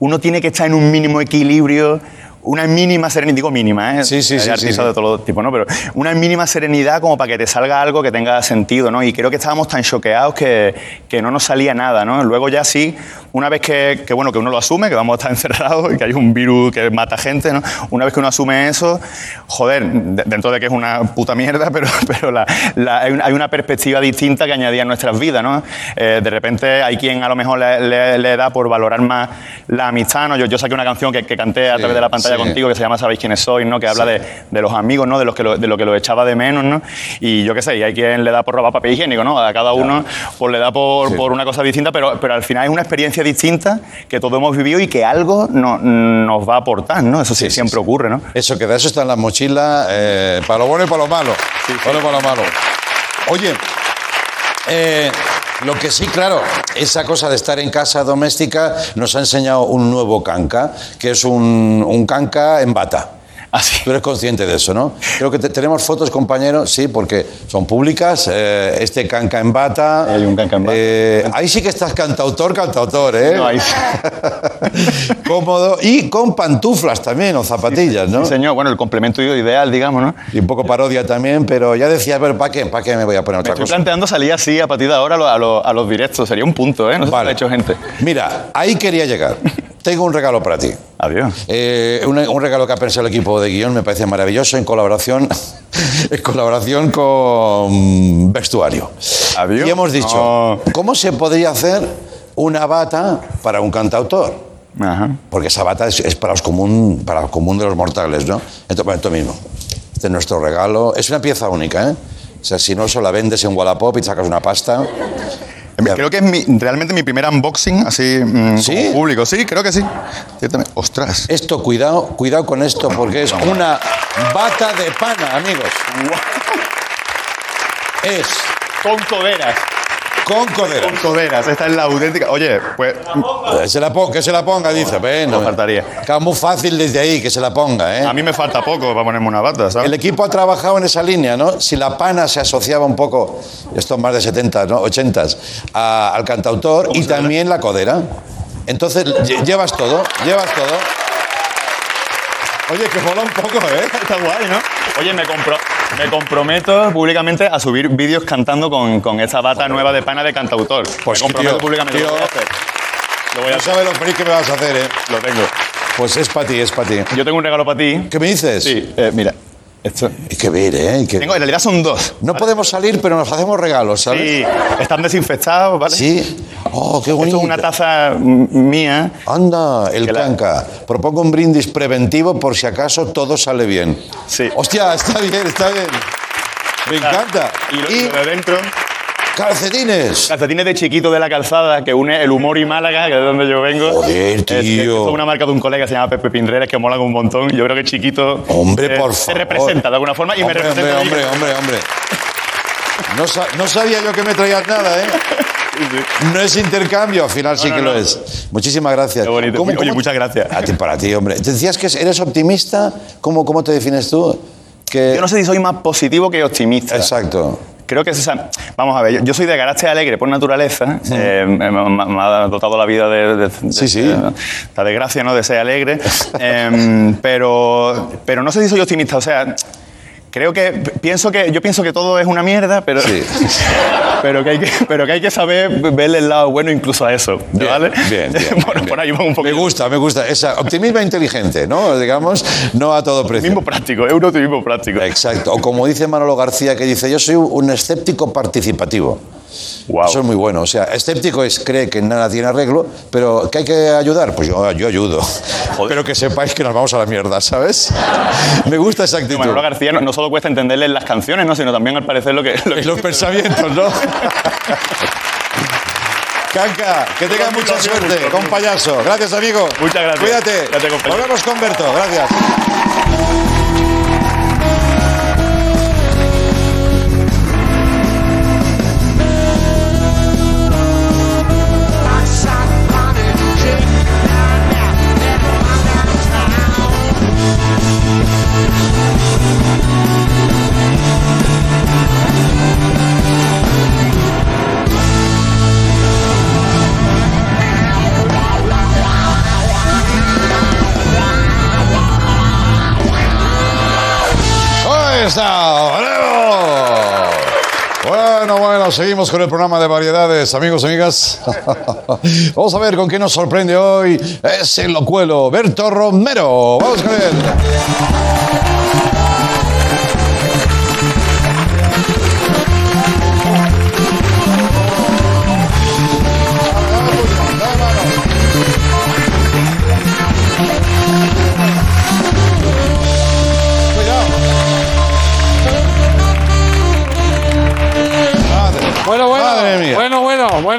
uno tiene que estar en un mínimo equilibrio, una mínima serenidad, digo mínima, ¿eh? Sí, sí, Hay sí, artistas sí, de todo tipo, ¿no? Pero una mínima serenidad como para que te salga algo que tenga sentido, ¿no? Y creo que estábamos tan choqueados que, que no nos salía nada, ¿no? Luego ya sí, una vez que, que, bueno, que uno lo asume, que vamos a estar encerrados y que hay un virus que mata gente, ¿no? Una vez que uno asume eso, joder, de- dentro de que es una puta mierda, pero, pero la- la- hay, una, perspectiva distinta que añadía a nuestras vidas, ¿no? Eh, de repente hay quien a lo mejor le, le- le da por valorar más la amistad, ¿no? Yo, yo saqué una canción que, que canté a través de la pantalla. Contigo que se llama Sabéis quiénes sois, ¿no? Que habla de, de los amigos, ¿no? De, los que lo, de lo que lo echaba de menos, ¿no? Y yo qué sé, y hay quien le da por robar papel higiénico, ¿no? A cada uno pues le da por, por una cosa distinta, pero, pero al final es una experiencia distinta que todos hemos vivido y que algo no- nos va a aportar, ¿no? Eso sí, siempre ocurre, ¿no? Eso queda, eso está en la mochila, eh, para lo bueno y para lo malo. Bueno y para lo malo. Oye, eh, Lo que sí, claro, esa cosa de estar en casa doméstica nos ha enseñado un nuevo canca, que es un, canca en bata. Así. Tú eres consciente de eso, ¿no? Creo que te- tenemos fotos, compañeros, sí, porque son públicas. eh, este canca en bata. Hay un canca en bata. Eh, ahí sí que estás cantautor, cantautor, ¿eh? No, ahí- Cómodo. Y con pantuflas también, o zapatillas, ¿no? Sí, señor. Bueno, el complemento ideal, digamos, ¿no? Y un poco parodia también, pero ya decía, pero ¿para qué? ¿Para qué me voy a poner Me otra estoy cosa? planteando salir así a partir de ahora a los, a los- a los directos. Sería un punto, ¿eh? No sé si Vale. lo ha hecho gente. Mira, ahí quería llegar. Tengo un regalo para ti. Adiós. Eh, un, un regalo que ha pensado el equipo de guion me parece maravilloso en colaboración, en colaboración con vestuario. Adiós. Y hemos dicho, No. ¿cómo se podría hacer una bata para un cantautor? Ajá. Porque esa bata es, es para, los común, para el común de los mortales, ¿no? Entonces, bueno, esto mismo. Este es nuestro regalo. Es una pieza única, ¿eh? O sea, si no, eso la vendes en Wallapop y sacas una pasta. Creo que es mi- realmente mi primer unboxing así mm, ¿Sí? como público. Sí, creo que sí. Ciertamente. Ostras. Esto, cuidado, cuidado con esto, porque es una bata de pana, amigos. Es Con coderas. Con codera. Con coderas. Esta es la auténtica. Oye, pues Eh, Se la pon- que se la ponga, dice. Bueno, No faltaría. Claro, muy fácil desde ahí, que se la ponga, ¿eh? a mí me falta poco para ponerme una bata, ¿sabes? El equipo ha trabajado en esa línea, ¿no? Si la pana se asociaba un poco, esto más de 70, ¿no? 80, a- al cantautor y también la codera. Entonces, lle- llevas todo, llevas todo. Oye, que mola un poco, ¿eh? Está guay, ¿no? Oye, me, compro- me comprometo públicamente a subir vídeos cantando con, con esta bata nueva de pana de cantautor. Pues, me comprometo tío, públicamente. tío. lo voy a hacer. Lo voy a No hacer. sabes lo feliz que me vas a hacer, ¿eh? Lo tengo. Pues es para ti, es para ti. Yo tengo un regalo para ti. ¿Qué me dices? Sí, eh, mira. Esto. Hay que ver, ¿eh? Hay que- Tengo, en realidad son dos. No podemos salir, pero nos hacemos regalos, ¿sabes? Sí, están desinfectados, ¿vale? Sí. Oh, qué Esto bonito. es una taza mía. Anda, el Que la- canca. Propongo un brindis preventivo por si acaso todo sale bien. Sí. Hostia, está bien, está bien. Me encanta. Y lo, Y lo de dentro, calcetines. calcetines de chiquito de la calzada que une el humor y Málaga, que es de donde yo vengo. Joder, tío. Es, es una marca de un colega que se llama Pepe Pinreres que mola un montón. Yo creo que chiquito. Hombre, eh, por Se representa de alguna forma y hombre, me representa. hombre, hombre, hombre, hombre. No, sa- no sabía yo que me traías nada, ¿eh? No es intercambio, al final sí que no. lo es. Muchísimas gracias. Qué bonito. Oye, muchas gracias. A ti, para ti, hombre. Te decías que eres optimista. ¿Cómo, cómo te defines tú? Que... Yo no sé si soy más positivo que optimista. Exacto. Creo que es esa. Vamos a ver, yo, yo soy de carácter alegre por naturaleza. eh, me, ha dotado la vida de, de- de- Sí, sí. de- la desgracia, ¿no? De ser alegre. Em, pero, pero no sé si soy optimista. O sea, creo que pienso que yo pienso que todo es una mierda, pero Sí. pero que hay que pero que hay que saber verle el lado bueno incluso a eso, Bien, ¿vale? bien, bien, por, bien. por ahí va un poco. Me gusta, me gusta. Esa optimismo inteligente, ¿no? Digamos, no a todo precio. Optimismo práctico, es un optimismo práctico. Exacto. O como dice Manolo García, que dice, yo soy un escéptico participativo. Wow. Eso es muy bueno. O sea, escéptico es cree que nada tiene arreglo, pero que hay que ayudar. Pues yo, yo ayudo. Pero que sepáis que nos vamos a la mierda, ¿sabes? Me gusta esa actitud. Manolo García no, no solo cuesta entenderle las canciones, ¿no? sino también al parecer lo que, lo que Y los pensamientos, ¿no? Canca, que tengas mucha suerte mucho, con payaso. Gracias, amigo. Muchas gracias. Cuídate. Compañero. Volvemos con Berto. Gracias. Está. ¡Bravo! Bueno, bueno, seguimos con el programa de variedades, amigos amigas. Vamos a ver con qué nos sorprende hoy ese locuelo, Berto Romero. Vamos con él.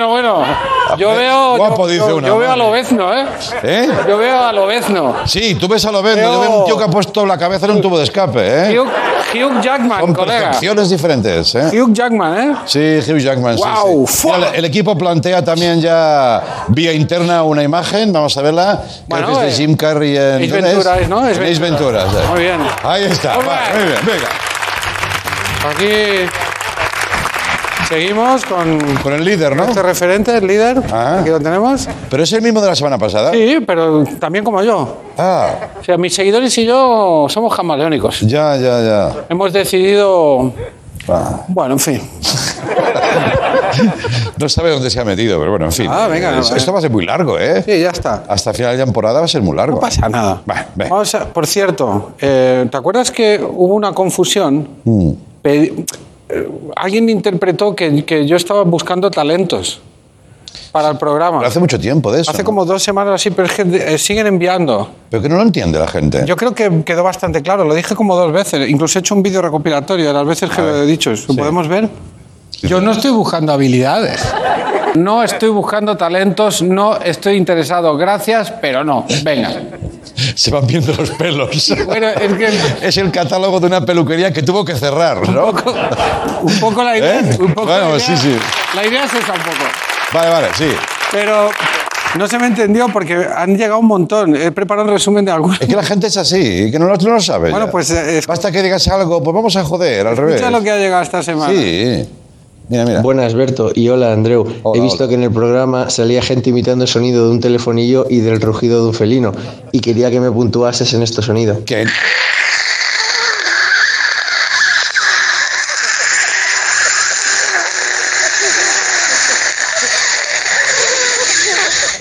Bueno, bueno. Yo veo, Guapo, yo, dice yo- una, yo veo a. Lobezno, ¿eh? ¿Eh? Yo veo a Lobezno. Sí, tú ves a lo vez, Veo- yo veo un tío que ha puesto la cabeza en un tubo de escape, ¿eh? Tío Hugh Jackman, Son colega. percepciones diferentes, ¿eh? Hugh Jackman, ¿eh? Sí, Hugh Jackman. sí, Guau, sí. ¡fua! Mira, el equipo plantea también ya vía interna una imagen. Vamos a verla. Creo Bueno, que es de eh, Jim Carrey en. Ace ¿dónde Ventura es, ¿no? Ace En Ace Ventura. Ventura, sí. Muy bien. Ahí está. Right. muy bien, venga. Aquí seguimos con Con el líder, ¿no? este referente, el líder. Ah. Aquí lo tenemos. Pero es el mismo de la semana pasada. Sí, pero también como yo. Ah, O sea, mis seguidores y yo somos camaleónicos. ya, ya, ya. Hemos decidido. Ah. Bueno, en fin. No sabe dónde se ha metido, pero bueno, en fin. Ah, venga, Esto- no, Esto va a ser muy largo, ¿eh? Sí, ya está. Hasta final de temporada va a ser muy largo. No pasa nada. Vamos a- por cierto, eh, ¿te acuerdas que hubo una confusión? Mm. Eh, alguien interpretó que, que yo estaba buscando talentos para el programa. Pero hace mucho tiempo de eso. Hace ¿no? como dos semanas así, pero es que eh, siguen enviando. Pero que no lo entiende la gente. Yo creo que quedó bastante claro, lo dije como dos veces. Incluso he hecho un vídeo recopilatorio de las veces que A lo ver, he dicho. ¿Lo sí. podemos ver? Yo no estoy buscando habilidades. No estoy buscando talentos, no estoy interesado. Gracias, pero no. Venga. Se van viendo los pelos. Bueno, es que Es el catálogo de una peluquería que tuvo que cerrar, ¿no? un poco la idea. ¿Eh? un poco Bueno, la idea- sí, sí. La idea es esa un poco. Vale, vale, sí. Pero no se me entendió porque han llegado un montón. He preparado un resumen de algunos. Es que la gente es así, que no lo, no lo sabe. Bueno, ya. pues, eh, es- Basta que digas algo, pues vamos a joder, al revés. Escucha lo que ha llegado esta semana. Sí. Mira, mira. Buenas, Berto. Y hola, Andreu. Hola, He visto hola. que en el programa salía gente imitando el sonido de un telefonillo y del rugido de un felino. Y quería que me puntuases en este sonido. ¿Qué?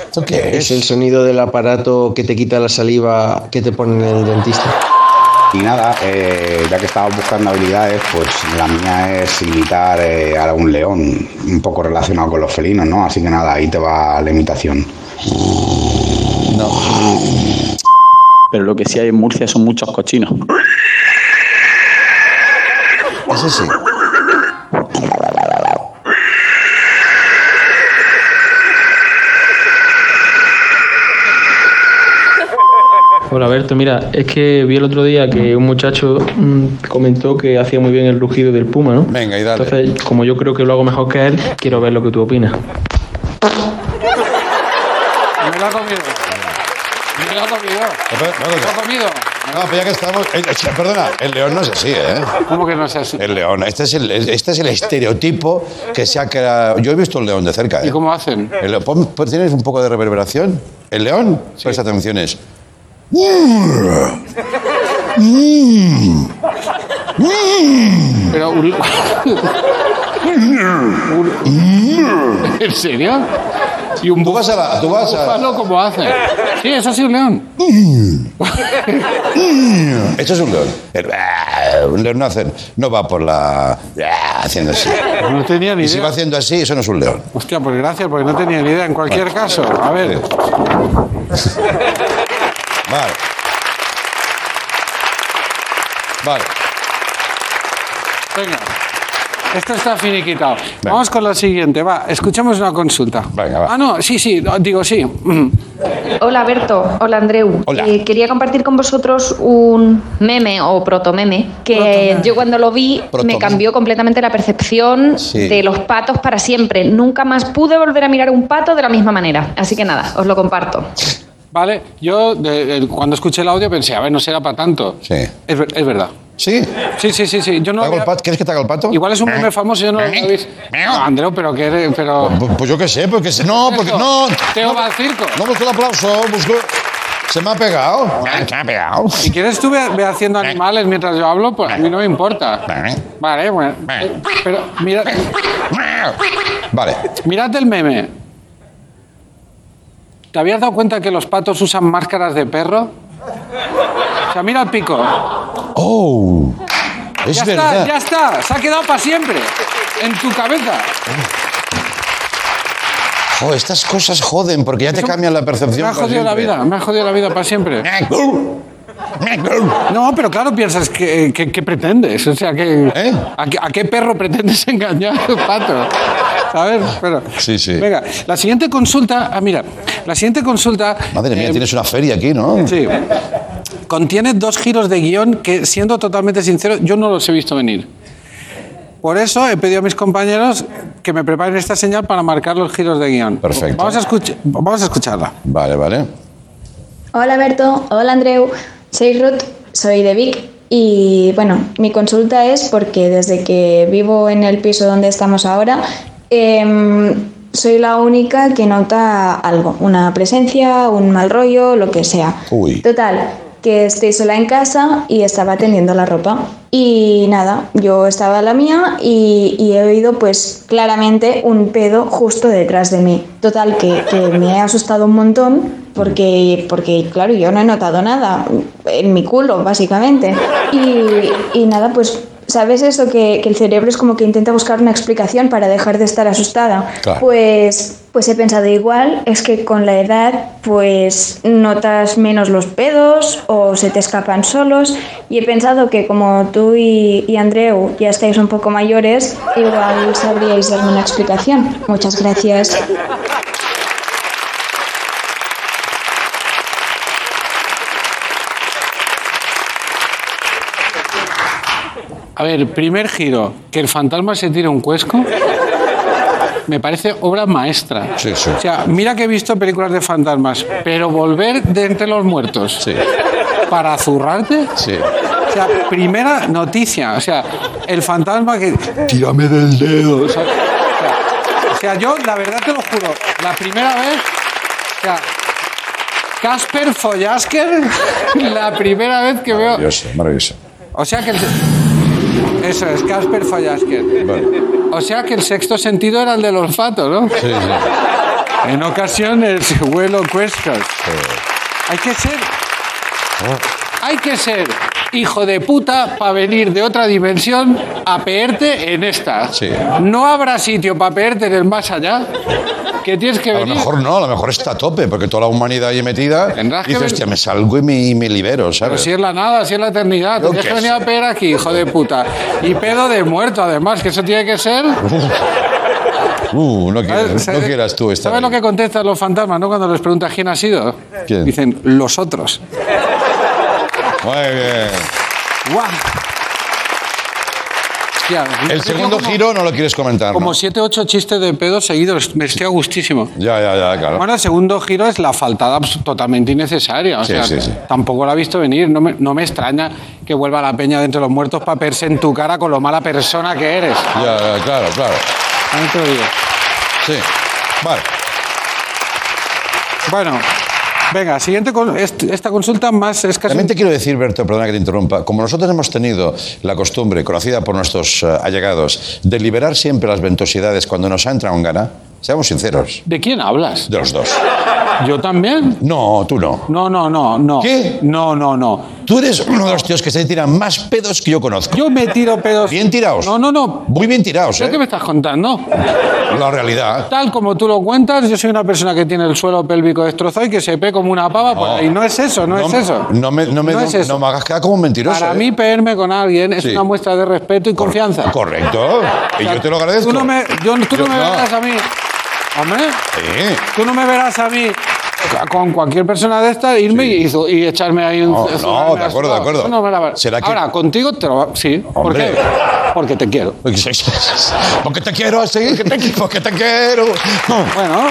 ¿Esto qué Es el sonido del aparato que te quita la saliva que te ponen en el dentista. Y nada, eh, ya que estaba buscando habilidades, pues la mía es imitar eh, a un león, un poco relacionado con los felinos, ¿no? Así que nada, ahí te va la imitación. Pero lo que sí hay en Murcia son muchos cochinos. Ese sí. Hola Berto, mira, es que vi el otro día que un muchacho mm, comentó que hacía muy bien el rugido del puma, ¿no? Venga, y dale. Entonces, como yo creo que lo hago mejor que él, quiero ver lo que tú opinas. Me lo ha comido. Me lo ha comido. Me lo ha comido. No, pero ya que estamos. eh, eh, perdona, el león no es así, ¿eh? ¿Cómo que no es así? El león, este es el, este es el estereotipo que se ha creado. Yo he visto el león de cerca, ¿Y ¿eh? cómo hacen? El león, ¿Tienes un poco de reverberación? ¿El león? Presta atención, es. Pero un- ¿En serio? ¿Y un Tú vas a la. Tú vas a. búfalo cómo hace? Sí, es así un león. Esto es un león. El- Un león no, hace, no va por la. haciendo así. No tenía ni Y si va idea. haciendo así, eso no es un león. Hostia, pues gracias, porque no tenía ni idea. En cualquier caso, a ver. Vale. Vale. Venga. Esto está finiquitado. Vamos con la siguiente. Va, escuchemos una consulta. Venga, va. Ah, no, sí, sí, digo sí. Mm. Hola Berto, hola Andreu. Hola. Eh, quería compartir con vosotros un meme o protomeme que Protomeme. yo cuando lo vi Protomeme. me cambió completamente la percepción Sí. de los patos para siempre. Nunca más pude volver a mirar un pato de la misma manera. Así que nada, os lo comparto. Vale, yo de- de- cuando escuché el audio pensé, a ver, no será para tanto. Sí. Es, es verdad. ¿Sí? Sí, sí, sí, sí. Yo no ¿Te hago el había- pato? ¿Quieres que te haga el pato? Igual es un meme famoso, yo no lo había visto. No, Andreu, pero que eres- pero Pues, pues yo qué sé, porque se- no, porque no. Teo no, va al circo. no busco el aplauso, busco. Se me ha pegado. Se me ha pegado. Si quieres tú ve, ve haciendo animales mientras yo hablo, pues a mí no me importa. Vale, bueno. Pero mira, Vale. mirad el meme. ¿Te habías dado cuenta que los patos usan máscaras de perro? O sea, mira el pico. Oh. Es ya verdad. está, ya está. Se ha quedado para siempre. En tu cabeza. Jo, estas cosas joden porque ya te cambian la Me percepción. ha para jodido la vida, me ha jodido la vida para siempre. No, pero claro, piensas que, que- que pretendes. O sea, que, ¿Eh? ¿a, qué, a qué perro pretendes engañar, pato? ¿Sabes? Pero, Sí, sí. Venga, la siguiente consulta. Ah, mira, la siguiente consulta. Madre mía, eh, tienes una feria aquí, ¿no? Sí. contiene dos giros de guion que, siendo totalmente sincero, yo no los he visto venir. Por eso he pedido a mis compañeros que me preparen esta señal para marcar los giros de guion. Perfecto. Vamos a, escuch- vamos a escucharla. Vale, vale. Hola Berto, hola Andreu, soy Ruth, soy de Vic y bueno, mi consulta es porque desde que vivo en el piso donde estamos ahora, em, soy la única que nota algo, una presencia, un mal rollo, lo que sea. Uy. Total, que estoy sola en casa y estaba tendiendo la ropa. Y nada, yo estaba a la mía y, he oído pues claramente un pedo justo detrás de mí. Total, que, me he asustado un montón porque, porque claro, yo no he notado nada en mi culo, básicamente. Y nada, pues... ¿Sabes eso? Que, que el cerebro es como que intenta buscar una explicación para dejar de estar asustada. Claro. Pues, pues he pensado igual, es que con la edad pues notas menos los pedos o se te escapan solos y he pensado que como tú y, y Andreu ya estáis un poco mayores, igual sabríais darme una explicación. Muchas gracias. A ver, primer giro, que el fantasma se tire un cuesco. Me parece obra maestra. Sí, sí. O sea, mira que he visto películas de fantasmas, pero volver de entre los muertos para zurrarte. Sí. O sea, primera noticia. O sea, el fantasma que. Tírame del dedo. O sea, o sea, yo, la verdad te lo juro, la primera vez. O sea, Casper Follasker, la primera vez que veo. Maravilloso, maravilloso. O sea que el... Eso es, Casper Fallasker. O sea que el sexto sentido era el del olfato, ¿no? Sí, sí. En ocasiones huelo cuescos. Hay que ser... Hay que ser hijo de puta para venir de otra dimensión a peerte en esta. No habrá sitio para peerte en el más allá. Que tienes que A lo venir... mejor no, a lo mejor está a tope, porque toda la humanidad ahí metida. que Dices, ven- hostia, me salgo y me, y me libero, Pero ¿sabes? si es la nada, si es la eternidad. Tienes qué que venir a pedir aquí, hijo de puta. Y pedo de muerto, además, que eso tiene que ser... Uh, no quieras, ¿Sabes- no quieras tú estar ¿Sabes lo que contestan los fantasmas, no? Cuando les preguntas quién ha sido. ¿Quién? Dicen, los otros. Muy bien. ¡Guau! Hostia, El segundo como- giro no lo quieres comentar, Como ¿no? siete, ocho chistes de pedo seguidos. Me estoy a gustísimo. Ya, ya, ya, claro. Bueno, el segundo giro es la faltada totalmente innecesaria. O Sí, sea, sí, sí. tampoco la he visto venir. No me, no me extraña que vuelva la peña de entre los muertos para verse en tu cara con lo mala persona que eres. Ya, ya, claro, claro. También te lo digo. Sí. Vale. Bueno, venga, siguiente con- esta consulta más es casi... También te quiero decir, Berto, perdona que te interrumpa, como nosotros hemos tenido la costumbre, conocida por nuestros eh, allegados, de liberar siempre las ventosidades cuando nos entra un gana, seamos sinceros. ¿De quién hablas? De los dos. ¿Yo también? No, tú no. No, no, no, no. ¿Qué? No, no, no. Tú eres uno de los tíos que se tiran más pedos que yo conozco. Yo me tiro pedos. Bien tirados. No, no, no. Muy bien tirados, ¿Qué ¿eh? me estás contando? La realidad. Tal como tú lo cuentas, yo soy una persona que tiene el suelo pélvico destrozado y que se pe como una pava por ahí. No es eso, no, es eso. No me, no me, No es eso. no me hagas quedar como un mentiroso. Para ¿eh? mí, peerme con alguien es Sí. una muestra de respeto y confianza. Correcto. Y yo te lo agradezco. Tú no me, yo- tú no me verás a mí. Hombre, Sí. tú no me verás a mí con cualquier persona de esta irme y, y echarme ahí un. No, no, zurrarme de acuerdo, de acuerdo. No me ¿Será que- Ahora, contigo te lo va- Sí. ¿Por qué? Porque te quiero. Porque te quiero así. Porque te quiero. Bueno.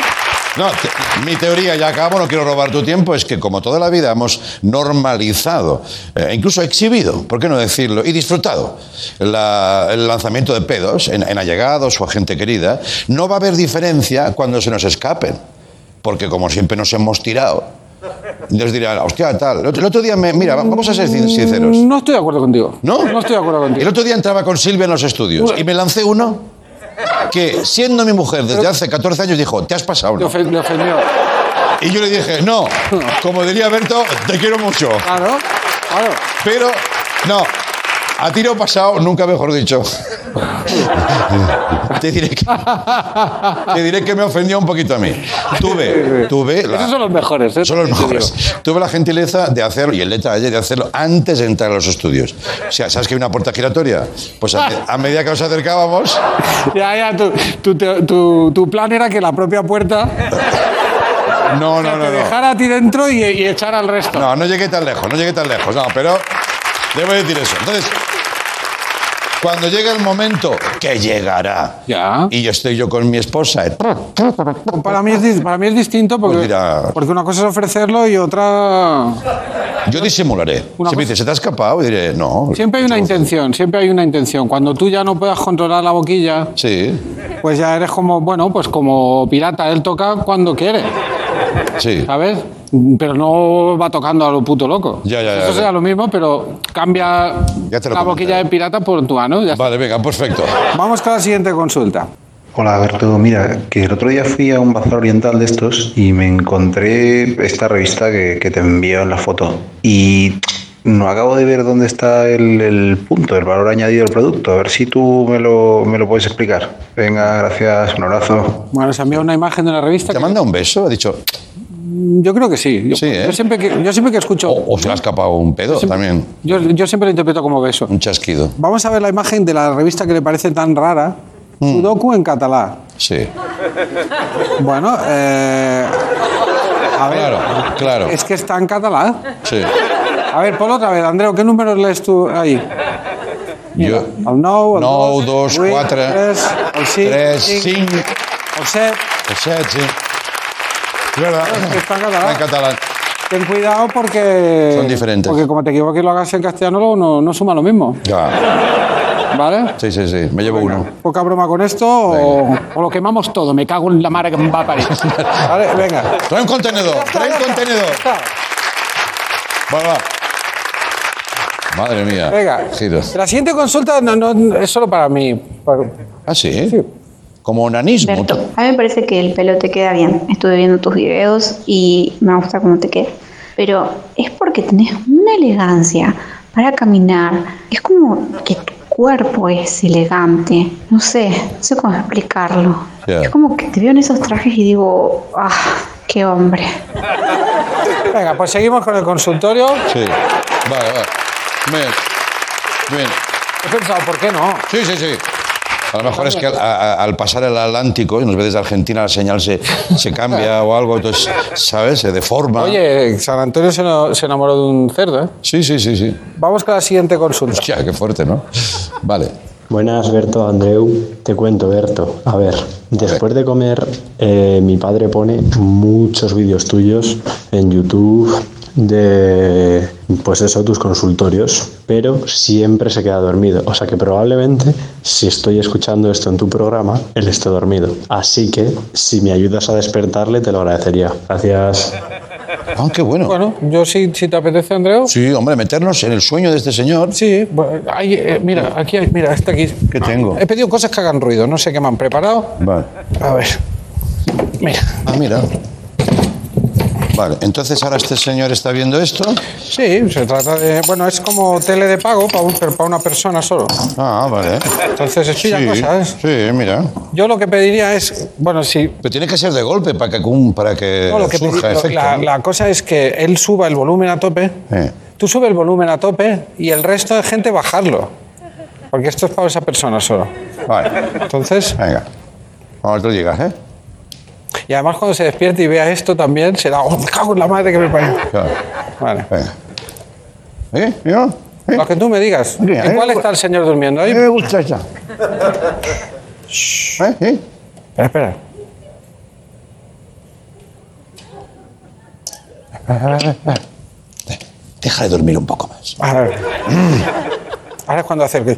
No, te- mi teoría, ya acabo, no quiero robar tu tiempo, es que como toda la vida hemos normalizado, eh, incluso exhibido, ¿por qué no decirlo? Y disfrutado la- el lanzamiento de pedos en, en allegados o a gente querida, no va a haber diferencia cuando se nos escapen. Porque como siempre nos hemos tirado, nos dirán, hostia, tal. El otro, día, me, mira, vamos a ser sin- sinceros. No estoy de acuerdo contigo. ¿No? No estoy de acuerdo contigo. El otro día entraba con Silvia en los estudios y me lancé uno que, siendo mi mujer desde hace 14 años, dijo, te has pasado. Le ¿no?". ofen- le ofendió. Y yo le dije, no, como diría Berto, te quiero mucho. Claro, claro. Pero, no, a tiro pasado, nunca mejor dicho. te, diré que, te diré que me ofendió un poquito a mí. Tuve, tuve... la- Esos son los mejores, ¿eh? son los mejores. Tuve la gentileza de hacerlo, y el detalle de hacerlo antes de entrar a los estudios. O sea, ¿sabes que hay una puerta giratoria? Pues a, a medida que nos acercábamos, Ya, ya, tu, tu, tu- tu plan era que la propia puerta No, no, no, Te no. dejar a ti dentro y, y echar al resto. No, no llegué tan lejos, no llegué tan lejos, no, pero debo decir eso. Entonces, cuando llegue el momento, que llegará, y yo estoy yo con mi esposa, Para mí es, para mí es distinto porque, Pues porque una cosa es ofrecerlo y otra... yo disimularé. Una si me cosa- dice, ¿se te ha escapado? diré, no. Siempre hay una intención, siempre hay una intención. Cuando tú ya no puedas controlar la boquilla, Sí, pues ya eres como, bueno, pues como pirata, él toca cuando quiere, sí. ¿sabes? Pero no va tocando a lo puto loco. Ya, ya, ya, Eso ya. será lo mismo, pero cambia Ya te lo la boquilla de pirata por tu ano. ya está. Vale, venga, perfecto. Vamos con la siguiente consulta. Hola Alberto, mira, que el otro día fui a un bazar oriental de estos y me encontré esta revista que, que te envió en la foto y no acabo de ver dónde está el, el punto, el valor añadido del producto. A ver si tú me lo, me lo puedes explicar. Venga, gracias, un abrazo. Bueno, se envía una imagen de la revista. ¿Te manda un beso? Ha dicho, Yo creo que sí. Yo, Sí, ¿eh? yo siempre que, yo siempre que escucho... o se le ha escapado un pedo también, Yo, yo siempre lo interpreto como beso. un chasquido. Vamos a ver la imagen de la revista que le parece tan rara. Mm. Sudoku en catalán. Sí, Bueno, eh, a ver. claro, claro. Es que está en catalán. Sí. A ver, ponlo otra vez, Andreu, ¿qué números lees tú ahí? Yo, El 9, el 9, 2, 2, 4, 3, el 5, 3, 5, el 7. el 7, sí. Es verdad. Es que está en catalán. En catalán. Ten cuidado porque... Son diferentes. Porque como te equivoques y lo hagas en castellano, luego no, no suma lo mismo. Ya. ¿Vale? Sí, sí, sí. Me llevo uno. Poca broma con esto o, o lo quemamos todo. Me cago en la madre que me va a parir. Vale, venga. Trae un contenedor, trae un contenedor. Va, va. Madre mía. Venga. Giros. La siguiente consulta no, no, es solo para mí. Para- Ah, sí. Como onanismo. Berto, a mí me parece que el pelo te queda bien. Estuve viendo tus videos y me gusta cómo te queda. Pero es porque tenés una elegancia para caminar. Es como que tu cuerpo es elegante. No sé, no sé cómo explicarlo. Ya. Es como que te veo en esos trajes y digo, ah, qué hombre. Venga, pues seguimos con el consultorio. Sí. Vale, vale. Bien. Bien. He pensado, ¿por qué no? Sí, sí, sí. A lo mejor es que al, a- al pasar el Atlántico, y nos ve desde Argentina, la señal se, se cambia o algo, entonces, ¿sabes? Se deforma. Oye, San Antonio se, no- se enamoró de un cerdo, ¿eh? Sí, sí, sí, sí. Vamos con la siguiente consulta. Hostia, qué fuerte, ¿no? Vale. Buenas, Berto, Andreu. Te cuento, Berto. A ver, después de comer, eh, mi padre pone muchos vídeos tuyos en YouTube de, pues eso, tus consultorios, pero siempre se queda dormido. O sea que probablemente, si estoy escuchando esto en tu programa, él esté dormido. Así que, si me ayudas a despertarle, te lo agradecería. Gracias. Ah, qué bueno. Bueno, yo sí, si te apetece, Andreu. Sí, hombre, meternos en el sueño de este señor. Sí, bueno, ahí, eh, mira, aquí hay, mira, está aquí. ¿Qué tengo? He pedido cosas que hagan ruido, no sé qué me han preparado. Vale. A ver. Mira. Ah, mira. Vale, entonces ahora este señor está viendo esto. Sí, se trata de. Bueno, es como tele de pago para, un- pero para una persona solo. Ah, vale. Entonces espilla sí, cosas. Sí, mira. Yo lo que pediría es. Bueno, si. Pero tiene que ser de golpe para que, para que No, lo que surja efecto. la, ¿no? la cosa es que él suba el volumen a tope. Eh, Tú sube el volumen a tope y el resto de gente bajarlo. Porque esto es para esa persona solo. Vale. Entonces. Venga. Vamos, tú llegas, ¿eh? Y además cuando se despierte y vea esto también será. ¡Oh, me cago en la madre que me parió! Claro. Vale. Venga. ¿Eh? ¿Yo? Lo que tú me digas. ¿En eh, cuál está el señor durmiendo? Ahí. Me gusta esa. ¿Eh? ¿Eh? Espera, espera. Deja de dormir un poco más. A ver. Ahora es cuando hace el que-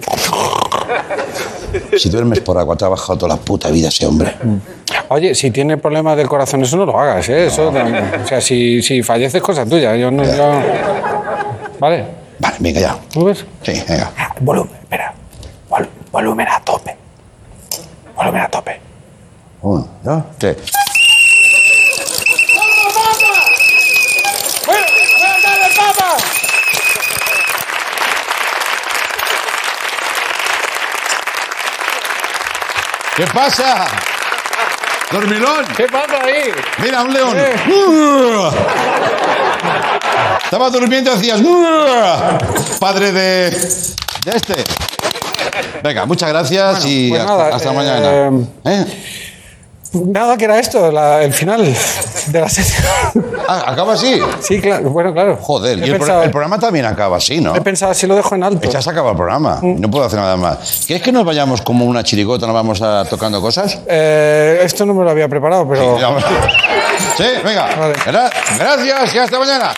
Si duermes por agua, te ha bajado toda la puta vida ese hombre. Oye, si tiene problemas del corazón, eso no lo hagas, ¿eh? Eso, o sea, si, si falleces, es cosa tuya. Yo no. yo- ¿Vale? Vale, venga ya. ¿Tú ves? Sí, venga. Volumen, espera. Vol- volumen a tope. Volumen a tope. Uno, dos, tres. ¿Qué pasa? ¡Dormilón! ¿Qué pasa ahí? Mira, un león. Eh. Estaba durmiendo y hacías. Padre de. de este. Venga, muchas gracias y pues hasta, nada, hasta eh, mañana. ¿Eh? Nada, que era esto, la- el final de la sección. Ah, ¿Acaba así? Sí, claro, bueno, claro. Joder, y el, pro- pensado- el programa también acaba así, ¿no? He pensado si lo dejo en alto. Ya se acaba el programa. Mm. No puedo hacer nada más. ¿Quieres que nos vayamos como una chirigota, nos vamos a tocando cosas? Eh, esto no me lo había preparado, pero. Sí, venga. Gra- gracias y hasta mañana.